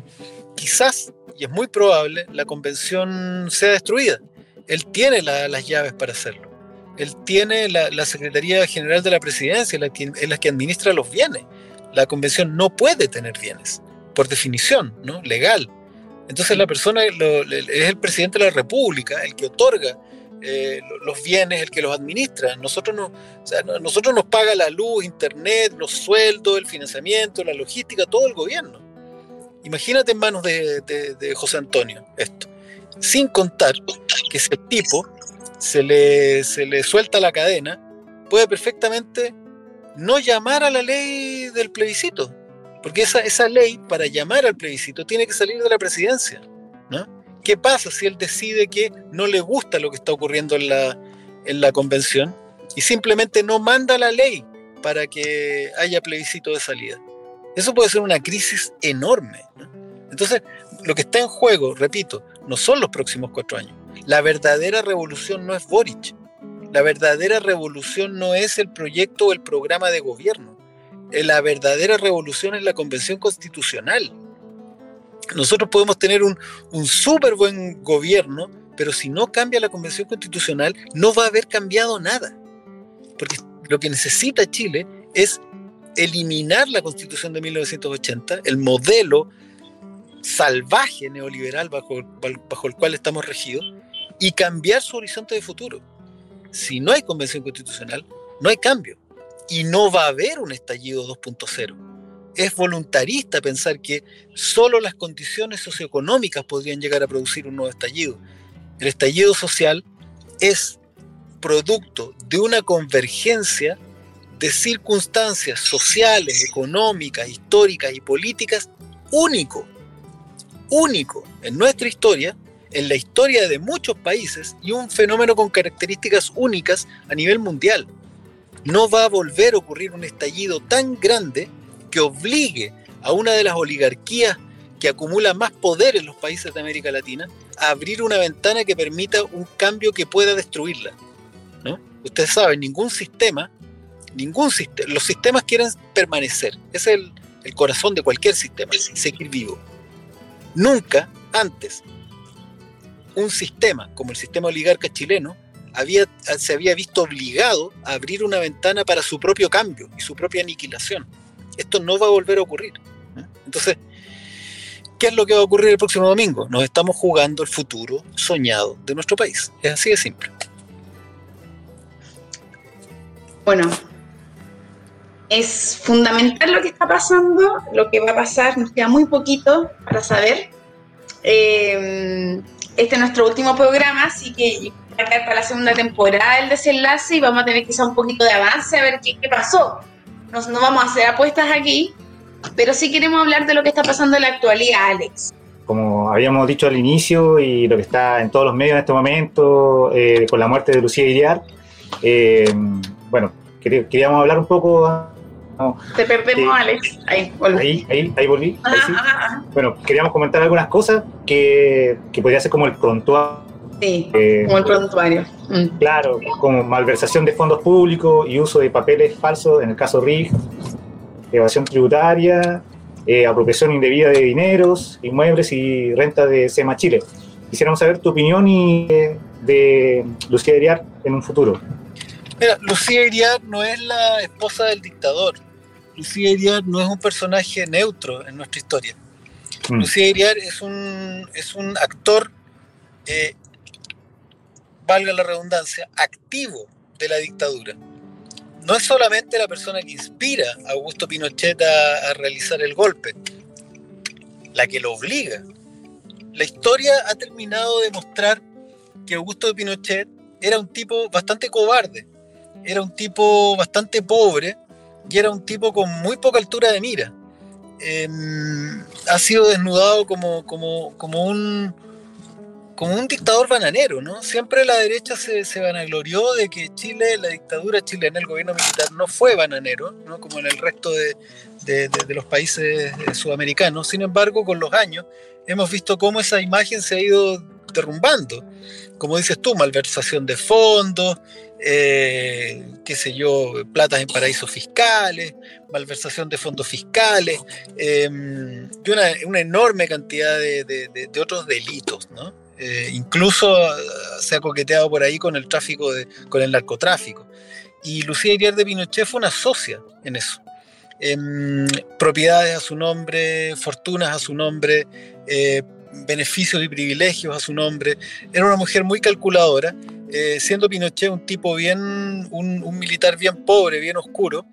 quizás, y es muy probable, la convención sea destruida. Él tiene la- las llaves para hacerlo. Él tiene la, Secretaría General de la Presidencia, la es la que administra los bienes. La convención no puede tener bienes por definición, ¿no? Legal. Entonces la persona es el presidente de la República, el que otorga eh, los bienes, el que los administra. Nosotros, no, nosotros nos paga la luz, internet, los sueldos, el financiamiento, la logística, todo el gobierno. Imagínate en manos de, de José Antonio esto. Sin contar que ese tipo se le, se le suelta la cadena, puede perfectamente no llamar a la ley del plebiscito. Porque esa, esa ley, para llamar al plebiscito, tiene que salir de la presidencia. ¿no? ¿Qué pasa si él decide que no le gusta lo que está ocurriendo en la, en la convención y simplemente no manda la ley para que haya plebiscito de salida? Eso puede ser una crisis enorme. Entonces, lo que está en juego, repito, no son los próximos cuatro años. La verdadera revolución no es Boric. La verdadera revolución no es el proyecto o el programa de gobierno. Eh, la verdadera revolución es la convención constitucional. Nosotros podemos tener un, un súper buen gobierno, pero si no cambia la convención constitucional, no va a haber cambiado nada. Porque lo que necesita Chile es eliminar la constitución de 1980, el modelo salvaje neoliberal bajo, bajo el cual estamos regidos, y cambiar su horizonte de futuro. Si no hay convención constitucional, no hay cambio. Y no va a haber un estallido 2.0. Es voluntarista pensar que solo las condiciones socioeconómicas podrían llegar a producir un nuevo estallido. El estallido social es producto de una convergencia de circunstancias sociales, económicas, históricas y políticas único, único en nuestra historia en la historia de muchos países y un fenómeno con características únicas a nivel mundial. No va a volver a ocurrir un estallido tan grande que obligue a una de las oligarquías que acumula más poder en los países de América Latina a abrir una ventana que permita un cambio que pueda destruirla. ¿no? Ustedes saben, ningún sistema, ningún sistema, los sistemas quieren permanecer. Es el, el corazón de cualquier sistema, seguir vivo. Nunca antes un sistema como el sistema oligarca chileno había, se había visto obligado a abrir una ventana para su propio cambio y su propia aniquilación. Esto no va a volver a ocurrir. Entonces, ¿qué es lo que va a ocurrir el próximo domingo? Nos estamos jugando el futuro soñado de nuestro país. Es así de simple. Bueno, es fundamental lo que está pasando, lo que va a pasar, nos queda muy poquito para saber. Eh, este es nuestro último programa, así que va a para la segunda temporada el desenlace y vamos a tener quizá un poquito de avance a ver qué, pasó. no vamos a hacer apuestas aquí, pero sí queremos hablar de lo que está pasando en la actualidad, Alex. Como habíamos dicho al inicio y lo que está en todos los medios en este momento, eh, con la muerte de Lucía Iriar, eh, bueno, queríamos hablar un poco te perdemos, Alex. Ahí, volví. Ahí, ahí, volví. Bueno, queríamos comentar algunas cosas que, que podría ser como el prontuario. Sí, eh, como el prontuario. Mm. Claro, como malversación de fondos públicos y uso de papeles falsos, en el caso RIG, evasión tributaria, eh, apropiación indebida de dineros, inmuebles y renta de SEMA Chile. Quisiéramos saber tu opinión y eh, de Lucía Iriar en un futuro. Mira, Lucía Iriar no es la esposa del dictador. Lucía Iriar no es un personaje neutro en nuestra historia. Mm. Lucía Iriar es un, es un actor, eh, valga la redundancia, activo de la dictadura. No es solamente la persona que inspira a Augusto Pinochet a, a realizar el golpe, la que lo obliga. La historia ha terminado de mostrar que Augusto Pinochet era un tipo bastante cobarde, era un tipo bastante pobre, y era un tipo con muy poca altura de mira. Em, ha sido desnudado como, como, como, un, como un dictador bananero, ¿no? Siempre la derecha se, se, vanaglorió de que Chile, la dictadura chilena, el gobierno militar, no fue bananero, ¿no? Como en el resto de, de, de, los países sudamericanos. Sin embargo, con los años hemos visto cómo esa imagen se ha ido derrumbando. Como dices tú, malversación de fondos, eh, qué sé yo, platas en paraísos fiscales, malversación de fondos fiscales, em, y una, enorme cantidad de, otros delitos, ¿no? Eh, incluso ah, se ha coqueteado por ahí con el tráfico, con el narcotráfico. Y Lucía Iriar de Pinochet fue una socia en eso. em, propiedades a su nombre, fortunas a su nombre, eh, beneficios y privilegios a su nombre. Era una mujer muy calculadora, eh, siendo Pinochet un tipo bien, un, militar bien pobre, bien oscuro.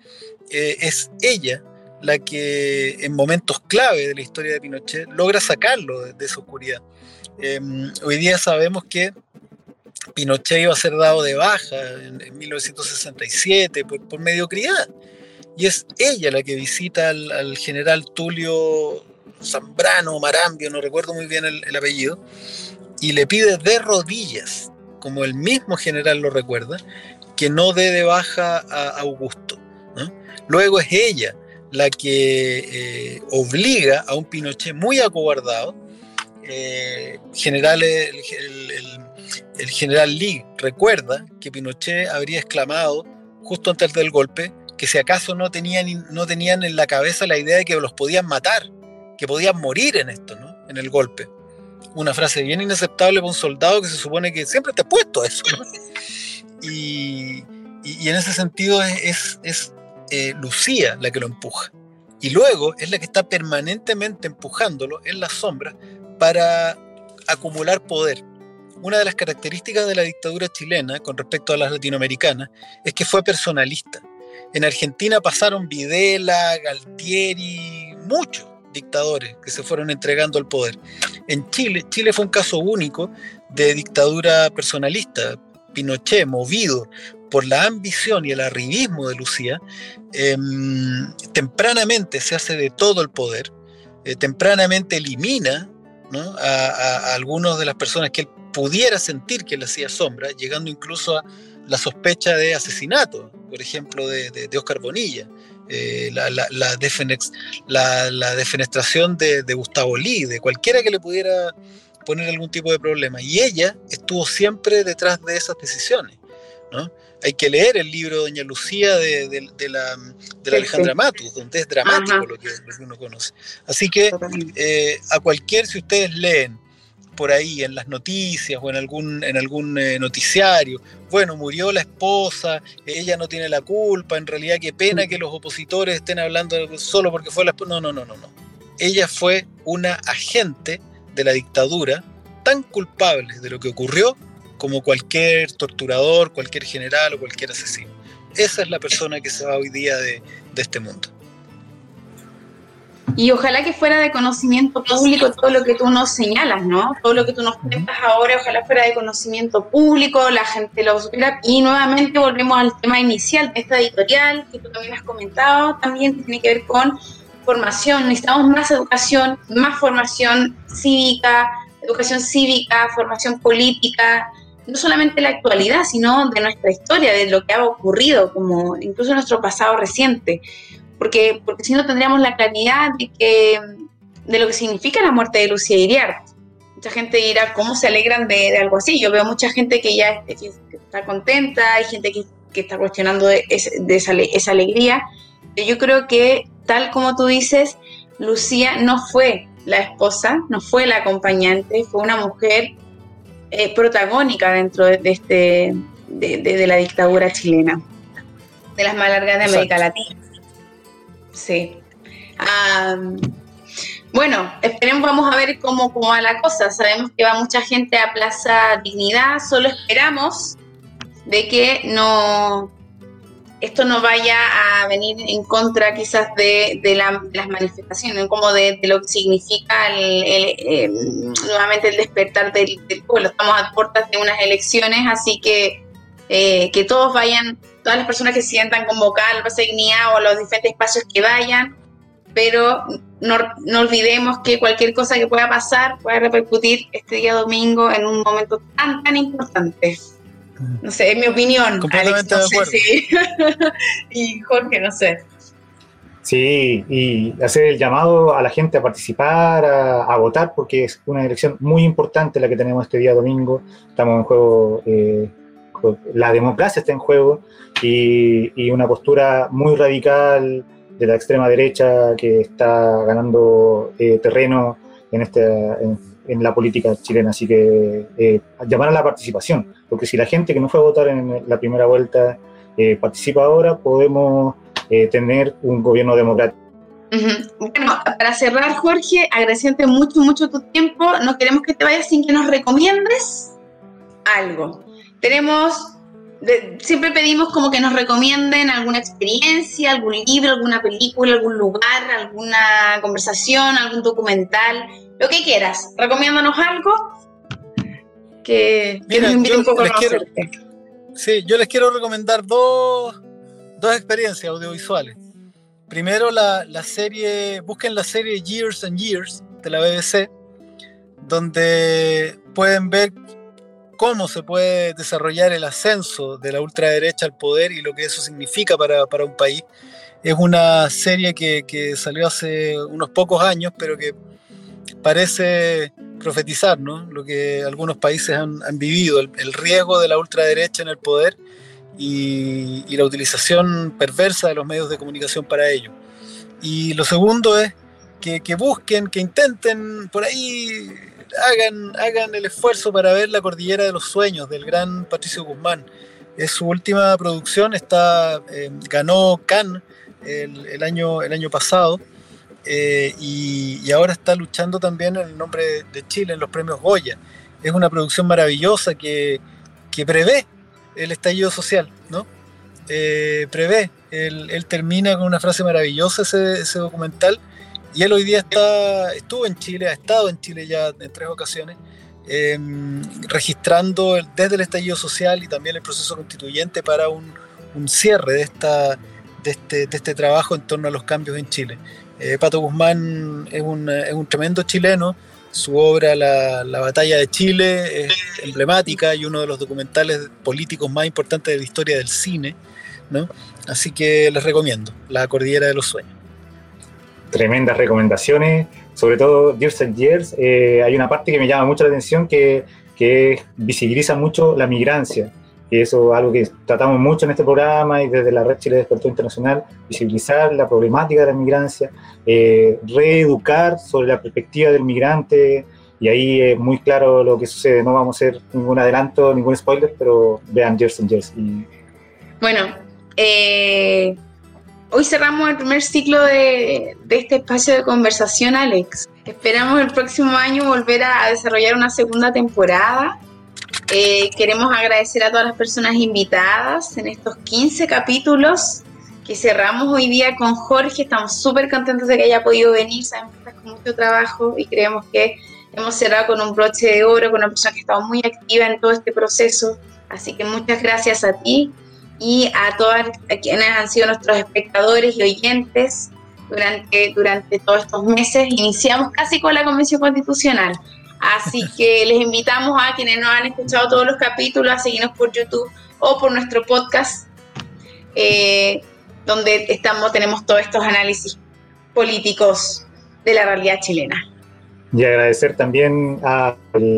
es ella la que en momentos clave de la historia de Pinochet logra sacarlo de, esa oscuridad. Em, hoy día sabemos que Pinochet iba a ser dado de baja en, 1967 por, mediocridad. Y es ella la que visita al, general Tulio Zambrano, Marambio, no recuerdo muy bien el, apellido, y le pide de rodillas, como el mismo general lo recuerda, que no dé de baja a Augusto. Luego es ella la que eh, obliga a un Pinochet muy acobardado, eh, general, el, general Lee recuerda que Pinochet habría exclamado justo antes del golpe que si acaso no tenían, no tenían en la cabeza la idea de que los podían matar, que podían morir en esto, ¿no? en el golpe. Una frase bien inaceptable para un soldado que se supone que siempre te ha puesto eso. Y, en ese sentido es, es eh, Lucía la que lo empuja. Y luego es la que está permanentemente empujándolo en las sombras para acumular poder. Una de las características de la dictadura chilena con respecto a las latinoamericanas es que fue personalista. En Argentina pasaron Videla, Galtieri, muchos dictadores que se fueron entregando al poder. En Chile, Chile fue un caso único de dictadura personalista. Pinochet, movido por la ambición y el arribismo de Lucía, em, tempranamente se hace de todo el poder, eh, tempranamente elimina a, algunas de las personas que él pudiera sentir que le hacía sombra, llegando incluso a la sospecha de asesinato, por ejemplo, de, Oscar Bonilla. Eh, la, la, la, defenestración de, de, Gustavo Lee, de cualquiera que le pudiera poner algún tipo de problema. Y ella estuvo siempre detrás de esas decisiones. ¿no? hay que leer el libro de Doña Lucía de, la, Alejandra Matus, donde es dramático lo que, uno conoce. Así que eh, a cualquier, si ustedes leen por ahí en las noticias o en algún, en algún eh, noticiario, bueno, murió la esposa, ella no tiene la culpa, en realidad qué pena que los opositores estén hablando solo porque fue la esposa. No, no, no, no, no. Ella fue una agente de la dictadura tan culpable de lo que ocurrió como cualquier torturador, cualquier general o cualquier asesino. Esa es la persona que se va hoy día de, este mundo. Y ojalá que fuera de conocimiento público todo lo que tú nos señalas, ¿no? Todo lo que tú nos cuentas ahora, ojalá fuera de conocimiento público, la gente lo supiera. Y nuevamente volvemos al tema inicial esta editorial, que tú también has comentado, también tiene que ver con formación. Necesitamos más educación, más formación cívica, educación cívica, formación política, no solamente la actualidad, sino de nuestra historia, de lo que ha ocurrido, como incluso nuestro pasado reciente, porque, porque si no tendríamos la claridad de, que, de lo que significa la muerte de Lucía Iriart. Mucha gente dirá, ¿cómo se alegran de, algo así? Yo veo mucha gente que ya está contenta, hay gente que, está cuestionando de, esa, esa alegría. Yo creo que, tal como tú dices, Lucía no fue la esposa, no fue la acompañante, fue una mujer eh, protagónica dentro de, este, de, la dictadura chilena, de las más largas de América Latina. Sí. bueno, esperemos, vamos a ver cómo, cómo va la cosa. Sabemos que va mucha gente a Plaza Dignidad, solo esperamos de que no, esto no vaya a venir en contra quizás de, las manifestaciones, como de, lo que significa el, nuevamente el despertar del, pueblo. Estamos a puertas de unas elecciones, así que eh, que todos vayan, todas las personas que se sientan convocadas al dignidad o a los diferentes espacios que vayan, pero no, no, olvidemos que cualquier cosa que pueda pasar puede repercutir este día domingo en un momento tan, tan importante. No sé, es mi opinión. Completamente de acuerdo. y Jorge, no sé. Sí, y hacer el llamado a la gente a participar, a, votar, porque es una elección muy importante la que tenemos este día domingo. Estamos en juego, eh, la democracia está en juego y, una postura muy radical de la extrema derecha que está ganando eh, terreno en, este, en, la política chilena. Así que eh, llamar a la participación, porque si la gente que no fue a votar en la primera vuelta eh, participa ahora, podemos tener un gobierno democrático. Bueno, para cerrar, Jorge, agradeciente mucho, mucho tu tiempo. No queremos que te vayas sin que nos recomiendes algo. Tenemos siempre pedimos como que nos recomienden alguna experiencia, algún libro, alguna película, algún lugar, alguna conversación, algún documental, lo que quieras. Recomiéndanos algo que, nos invite un poco a conocerte. sí, yo les quiero recomendar dos, dos experiencias audiovisuales. Primero la, la serie, busquen la serie Years and Years de la BBC, donde pueden ver cómo se puede desarrollar el ascenso de la ultraderecha al poder y lo que eso significa para, un país. Es una serie que, salió hace unos pocos años, pero que parece profetizar ¿no? lo que algunos países han, vivido, el, riesgo de la ultraderecha en el poder y, la utilización perversa de los medios de comunicación para ello. Y lo segundo es que, que busquen, que intenten por ahí hagan, hagan el esfuerzo para ver La Cordillera de los Sueños del gran Patricio Guzmán. Es su última producción, está, eh, ganó Cannes el, año, el año pasado eh, y, ahora está luchando también en el nombre de Chile en los premios Goya. Es una producción maravillosa que, prevé el estallido social, ¿no? Eh, prevé, él, termina con una frase maravillosa ese documental y él hoy día está, estuvo en Chile, ha estado en Chile ya en tres ocasiones, em, registrando desde el estallido social y también el proceso constituyente para un, cierre de, esta, de, este, de este trabajo en torno a los cambios en Chile. Eh, Pato Guzmán es un, es un, tremendo chileno, su obra la, la, Batalla de Chile es emblemática y uno de los documentales políticos más importantes de la historia del cine, ¿no? así que les recomiendo, La Cordillera de los Sueños tremendas recomendaciones, sobre todo Years and Years. Eh, hay una parte que me llama mucho la atención que, que visibiliza mucho la migrancia, y eso es algo que tratamos mucho en este programa y desde la Red Chile Despertó Internacional, visibilizar la problemática de la migrancia, eh, reeducar sobre la perspectiva del migrante, y ahí es muy claro lo que sucede. No vamos a hacer ningún adelanto, ningún spoiler, pero vean Years and Years. Bueno, eh, Hoy cerramos el primer ciclo de, este espacio de conversación, Alex. Esperamos el próximo año volver a, desarrollar una segunda temporada. Eh, queremos agradecer a todas las personas invitadas en estos 15 capítulos que cerramos hoy día con Jorge. Estamos súper contentos de que haya podido venir. Sabemos que estás con mucho trabajo y creemos que hemos cerrado con un broche de oro, con una persona que ha muy activa en todo este proceso. Así que muchas gracias a ti y a todas quienes han sido nuestros espectadores y oyentes durante, durante todos estos meses. Iniciamos casi con la Convención Constitucional. Así que les invitamos a quienes no han escuchado todos los capítulos a seguirnos por YouTube o por nuestro podcast, eh, donde estamos, tenemos todos estos análisis políticos de la realidad chilena. Y agradecer también al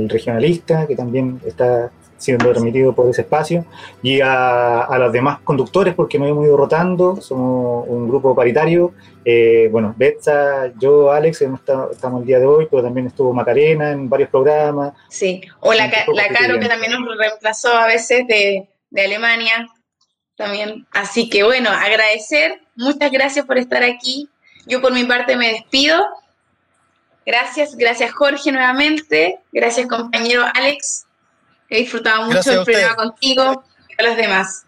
regionalista que también está siendo remitido por ese espacio, y a, los demás conductores, porque nos hemos ido rotando, somos un grupo paritario. Eh, bueno, Betsa, yo, Alex, estamos el día de hoy, pero también estuvo Macarena en varios programas. Sí, o la, la Caro, que también nos reemplazó a veces de, de Alemania, también. Así que bueno, agradecer, muchas gracias por estar aquí. Yo por mi parte me despido. Gracias, gracias Jorge nuevamente, gracias compañero Alex He disfrutado mucho el programa contigo y a los demás.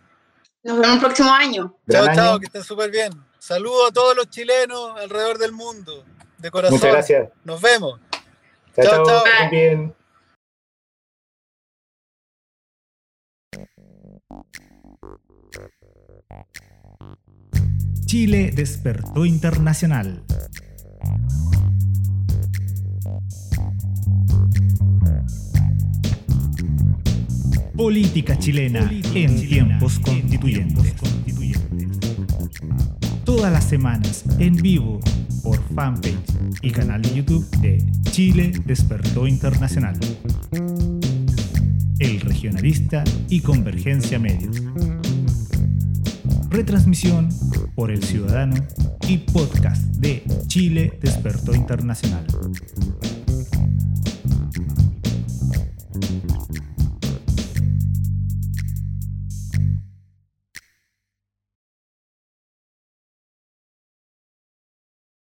Nos vemos el próximo año. Chao, chao, que estén súper bien. Saludos a todos los chilenos alrededor del mundo. De corazón. Muchas gracias. Nos vemos. Chao, chao. bien. Chile despertó internacional. Política chilena en tiempos constituyentes. Todas las semanas en vivo por fanpage y canal de YouTube de Chile Despertó Internacional. El Regionalista y Convergencia Medios. Retransmisión por El Ciudadano y podcast de Chile Despertó Internacional.